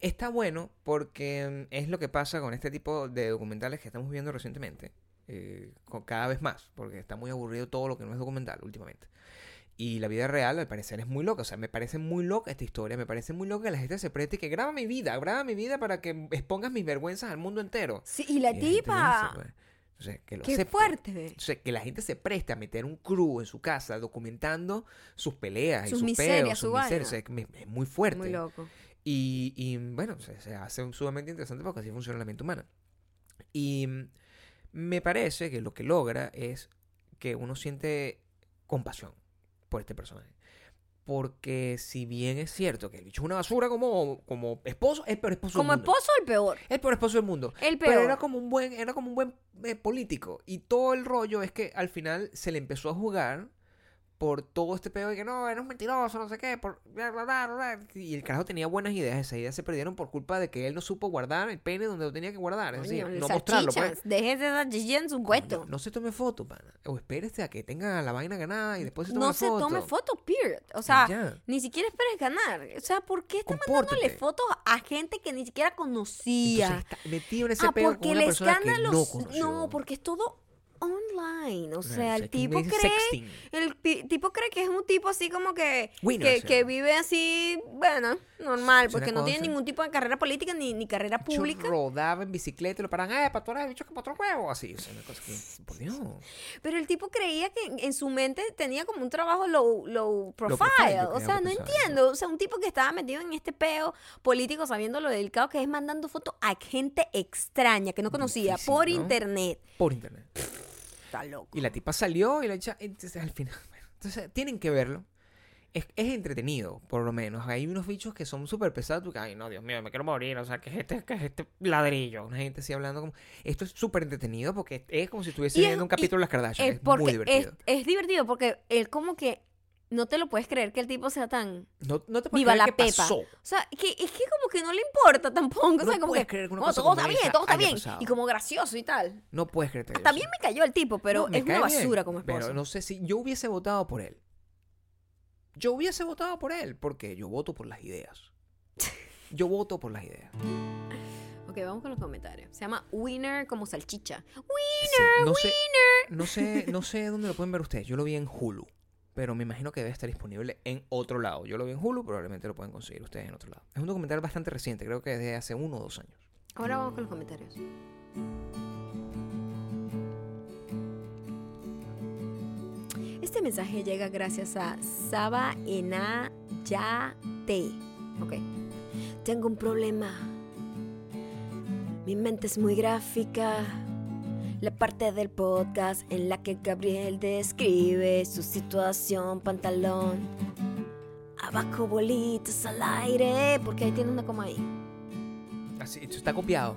Está bueno porque mm, es lo que pasa con este tipo de documentales que estamos viendo recientemente. eh, con- cada vez más, porque está muy aburrido todo lo que no es documental últimamente. Y la vida real, al parecer, es muy loca. O sea, me parece muy loca esta historia. Me parece muy loca que la gente se preste y que graba mi vida, graba mi vida para que expongas mis vergüenzas al mundo entero. Sí, y la Y gente lo hace, tipa. pues. Que lo Qué acepte. fuerte. Entonces, que la gente se preste a meter un crew en su casa documentando sus peleas y Sus sus miserias, peos, su sus miserias. O sea, es muy fuerte. Muy loco. Y, y, bueno, se, se hace sumamente interesante porque así funciona la mente humana. Y me parece que lo que logra es que uno siente compasión por este personaje. Porque si bien es cierto que el bicho es una basura como, como esposo, es el peor esposo Como del mundo. esposo, el peor. El peor esposo del mundo. El Pero peor. era como un buen, era como un buen eh, político. Y todo el rollo es que al final se le empezó a jugar por todo este pedo de que no, eres un mentiroso, no sé qué, por bla, bla, bla, bla. y el carajo tenía buenas ideas, esas ideas se perdieron por culpa de que él no supo guardar el pene donde lo tenía que guardar, es decir, no mostrarlo, pues. Déjese salchicha en su puesto. Coño, No se tome foto, pana. O espérese a que tenga la vaina ganada y después se tome No la se foto. tome foto, period. O sea, ya. ni siquiera esperes ganar. O sea, ¿por qué está Compórtate. mandándole fotos a gente que ni siquiera conocía? Entonces está metido en ese ah, peo porque con el una persona que escándalo. no conoció. no, porque es todo online. O sea, el tipo cree. El tipo cree que es un tipo así como que, que, vive así, bueno, normal, porque no tiene ningún tipo de carrera política ni, ni carrera pública. rodaba en bicicleta y lo paran, eh, para tú eres bicho que para otro huevo, así, o sea, una cosa que, por Dios. Pero el tipo creía que en, su mente tenía como un trabajo low, low profile. o sea, no entiendo. O sea, un tipo que estaba metido en este peo político sabiendo lo delicado que es mandando fotos a gente extraña que no conocía Difícil, por ¿no? internet. Por internet. Está loco. Y la tipa salió y la echa, entonces al final, bueno, entonces tienen que verlo. Es, es entretenido, por lo menos. Hay unos bichos que son súper pesados. Tú, ay, no, Dios mío, me quiero morir. O sea, que es este, que es este ladrillo. Una gente así hablando como. Esto es súper entretenido porque es como si estuviese es- viendo un capítulo de las Kardashian. Es Es, muy es, divertido. es divertido porque él como que no te lo puedes creer que el tipo sea tan... No, no te puedes Viva creer la qué pepa. pasó. O sea, que, es que como que no le importa tampoco. o No sea, como puedes que, creer que una "No, cosa todo está bien, todo está bien. pasado. Y como gracioso y tal. No puedes creerte bien me cayó el tipo, pero No, es una bien, basura como esposo. Pero no sé si yo hubiese votado por él. Yo hubiese votado por él porque yo voto por las ideas. Yo voto por las ideas. Ok, vamos con los comentarios. Se llama Winner como salchicha. Sí, no sé, no sé, no sé dónde lo pueden ver ustedes. Yo lo vi en Hulu, pero me imagino que debe estar disponible en otro lado. Yo lo vi en Hulu, probablemente lo pueden conseguir ustedes en otro lado. Es un documental bastante reciente, creo que desde hace uno o dos años. Ahora vamos con los comentarios. Este mensaje llega gracias a Saba Enayate. Ok. Tengo un problema. Mi mente es muy gráfica. La parte del podcast en la que Gabriel describe su situación, pantalón. Abajo bolitas al aire. Porque ahí tiene una coma ahí. Así, esto está copiado.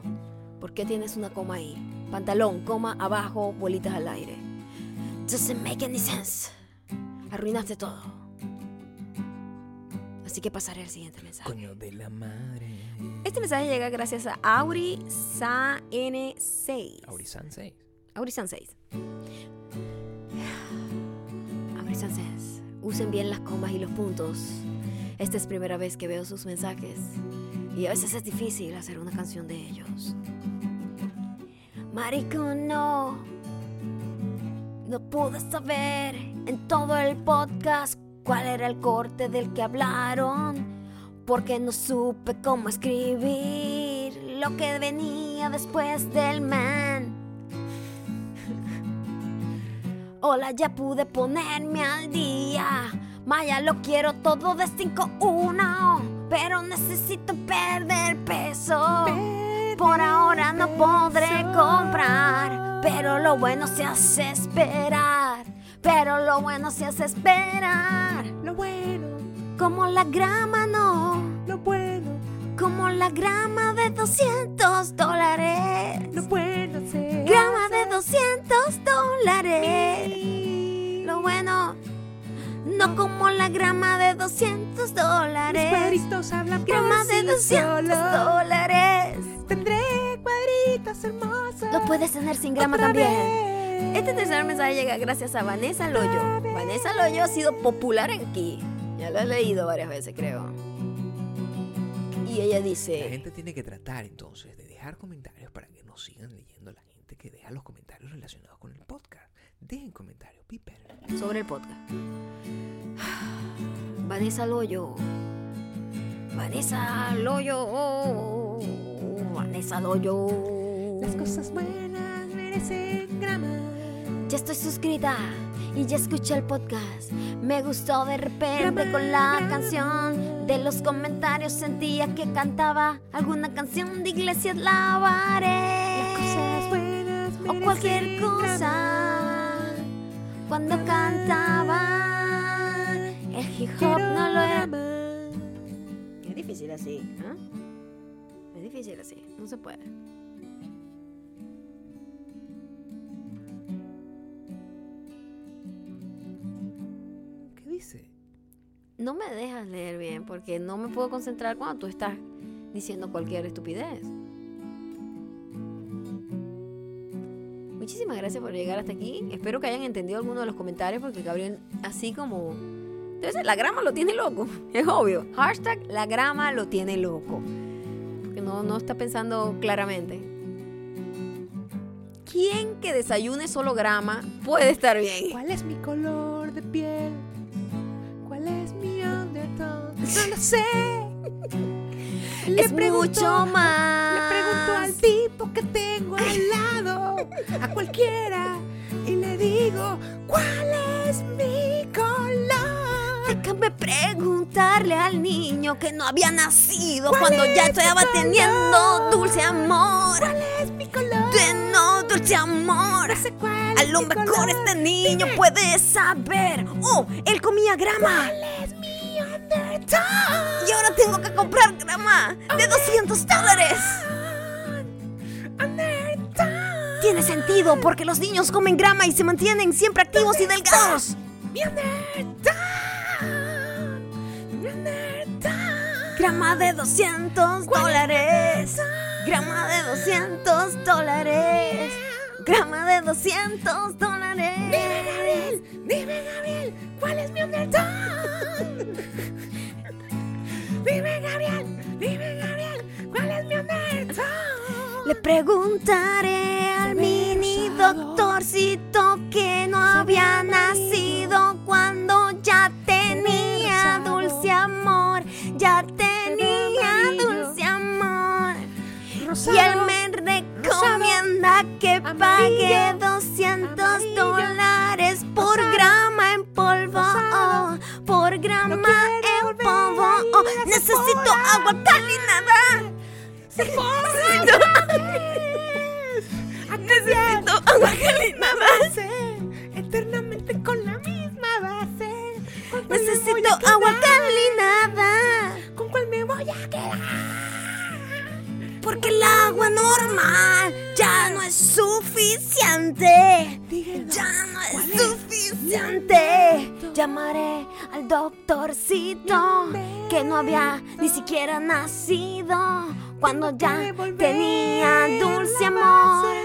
¿Por qué tienes una coma ahí? Pantalón, coma, abajo, bolitas al aire. Doesn't make any sense. Arruinaste todo. Así que pasaré al siguiente mensaje. Coño de la madre. Este mensaje llega gracias a Auri N6. Aurisan 6. Aurisan 6. Aurisan 6. Usen bien las comas y los puntos. Esta es primera vez que veo sus mensajes. Y a veces es difícil hacer una canción de ellos. Marico, no. No pude saber en todo el podcast cuál era el corte del que hablaron. Porque no supe cómo escribir lo que venía después del man. Hola, ya pude ponerme al día. Maya, lo quiero todo de 5-1. Pero necesito perder peso. Por ahora no podré comprar. Pero lo bueno se hace esperar. Pero lo bueno se hace esperar. Lo bueno, Como la grama, no. lo bueno, Como la grama de 200 dólares. lo bueno se Grama de 200 dólares. Lo bueno, no como la grama de 200 dólares. cuadritos hablan Grama de 200 dólares. Tendré cuadritos hermosos. Lo puedes tener sin grama también. Este tercer mensaje llega gracias a Vanessa Loyo. Vanessa Loyo ha sido popular aquí. Ya lo he leído varias veces, creo. Y ella La dice, gente tiene que tratar entonces de dejar comentarios para que nos sigan leyendo la gente que deja los comentarios relacionados con el podcast. Dejen comentarios, Piper. sobre el podcast. Vanessa Loyo. Vanessa Loyo. Vanessa Loyo. Las cosas buenas merecen grama. Ya estoy suscrita y ya escuché el podcast. Me gustó de repente con la canción. De los comentarios sentía que cantaba alguna canción de Iglesias Lavaré. O cualquier cosa. Cuando cantaba, el hip hop no lo era. Es difícil así, ¿ah? Es difícil así, no se puede. Dice? No me dejas leer bien porque no me puedo concentrar cuando tú estás diciendo cualquier estupidez. Muchísimas gracias por llegar hasta aquí. Espero que hayan entendido alguno de los comentarios porque Gabriel, así como... Entonces, la grama lo tiene loco, es obvio. Hashtag la grama lo tiene loco. Porque no, no está pensando claramente. ¿Quién que desayune solo grama puede estar bien? ¿Cuál es mi color No lo sé. es mucho más. Le pregunto al tipo que tengo al lado, a cualquiera, y le digo, ¿cuál es mi color? Déjame preguntarle al niño que no había nacido ¿Cuál cuando ya es estaba teniendo dulce amor. ¿Cuál es mi color? De no dulce amor. No sé cuál A es lo mejor color. este niño Dime, puede saber. Oh, él comía grama. ¿Cuál es? Y ahora tengo que comprar grama de 200 dólares. Tiene sentido porque los niños comen grama y se mantienen siempre activos y delgados. Grama de 200 dólares. Grama de 200 dólares. Grama de 200 dólares. Dime, Gabriel, dime, Gabriel, ¿cuál es mi undertone? Dime, Gabriel, dime, Gabriel, ¿cuál es mi undertone? Le preguntaré al mini doctorcito que no había nacido cuando ya tenía dulce amor. Ya tenía dulce amor. Y él me recomienda que pague amarillo, 200 amarillo, dólares por rosado, agua caliente. Necesito, necesito agua caliente. eternamente con la misma base. ¿Con cuál me voy Necesito agua calinada. ¿Con cuál me voy a quedar? Porque el agua normal ya no es suficiente. Ya no es ¿Cuál es? suficiente. Llamaré al doctorcito que no había ni siquiera nacido cuando ya tenía dulce amor.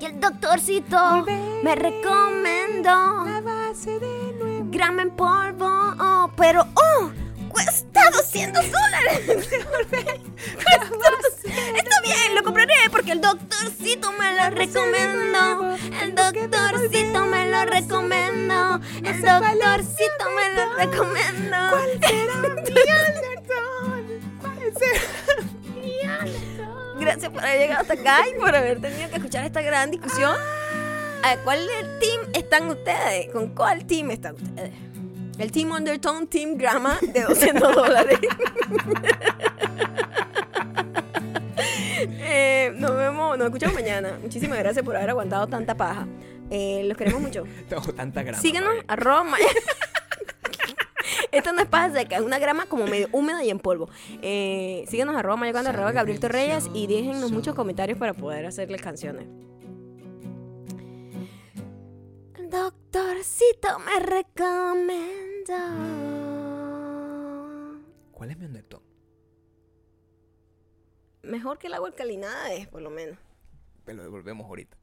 Y el doctorcito me recomendó grama en polvo, oh, pero oh, cuesta 200 dólares. Está bien, lo compraré porque el doctorcito me lo recomendó. El doctorcito me lo recomendó. El doctorcito me lo recomendó. ¿Cuál será mi? ¿Cuál será mi? Gracias por haber llegado hasta acá y por haber tenido que escuchar esta gran discusión. ¿A cuál team están ustedes? ¿Con cuál team están ustedes? El Team Undertone, Team Grama de 200 dólares. Eh, nos vemos, nos escuchamos mañana. Muchísimas gracias por haber aguantado tanta paja. Eh, los queremos mucho. Tengo tanta grama. Síguenos, Gabriel. arroba Maya. Esto no es paja seca, es una grama como medio húmeda y en polvo. Eh, síguenos, arroba mayocando, arroba Gabriel Torreyes y déjennos muchos comentarios para poder hacerles canciones. Doctorcito me recomendó. ¿Cuál es mi Anderson? Mejor que el agua alcalinada es, por lo menos. Te lo devolvemos ahorita.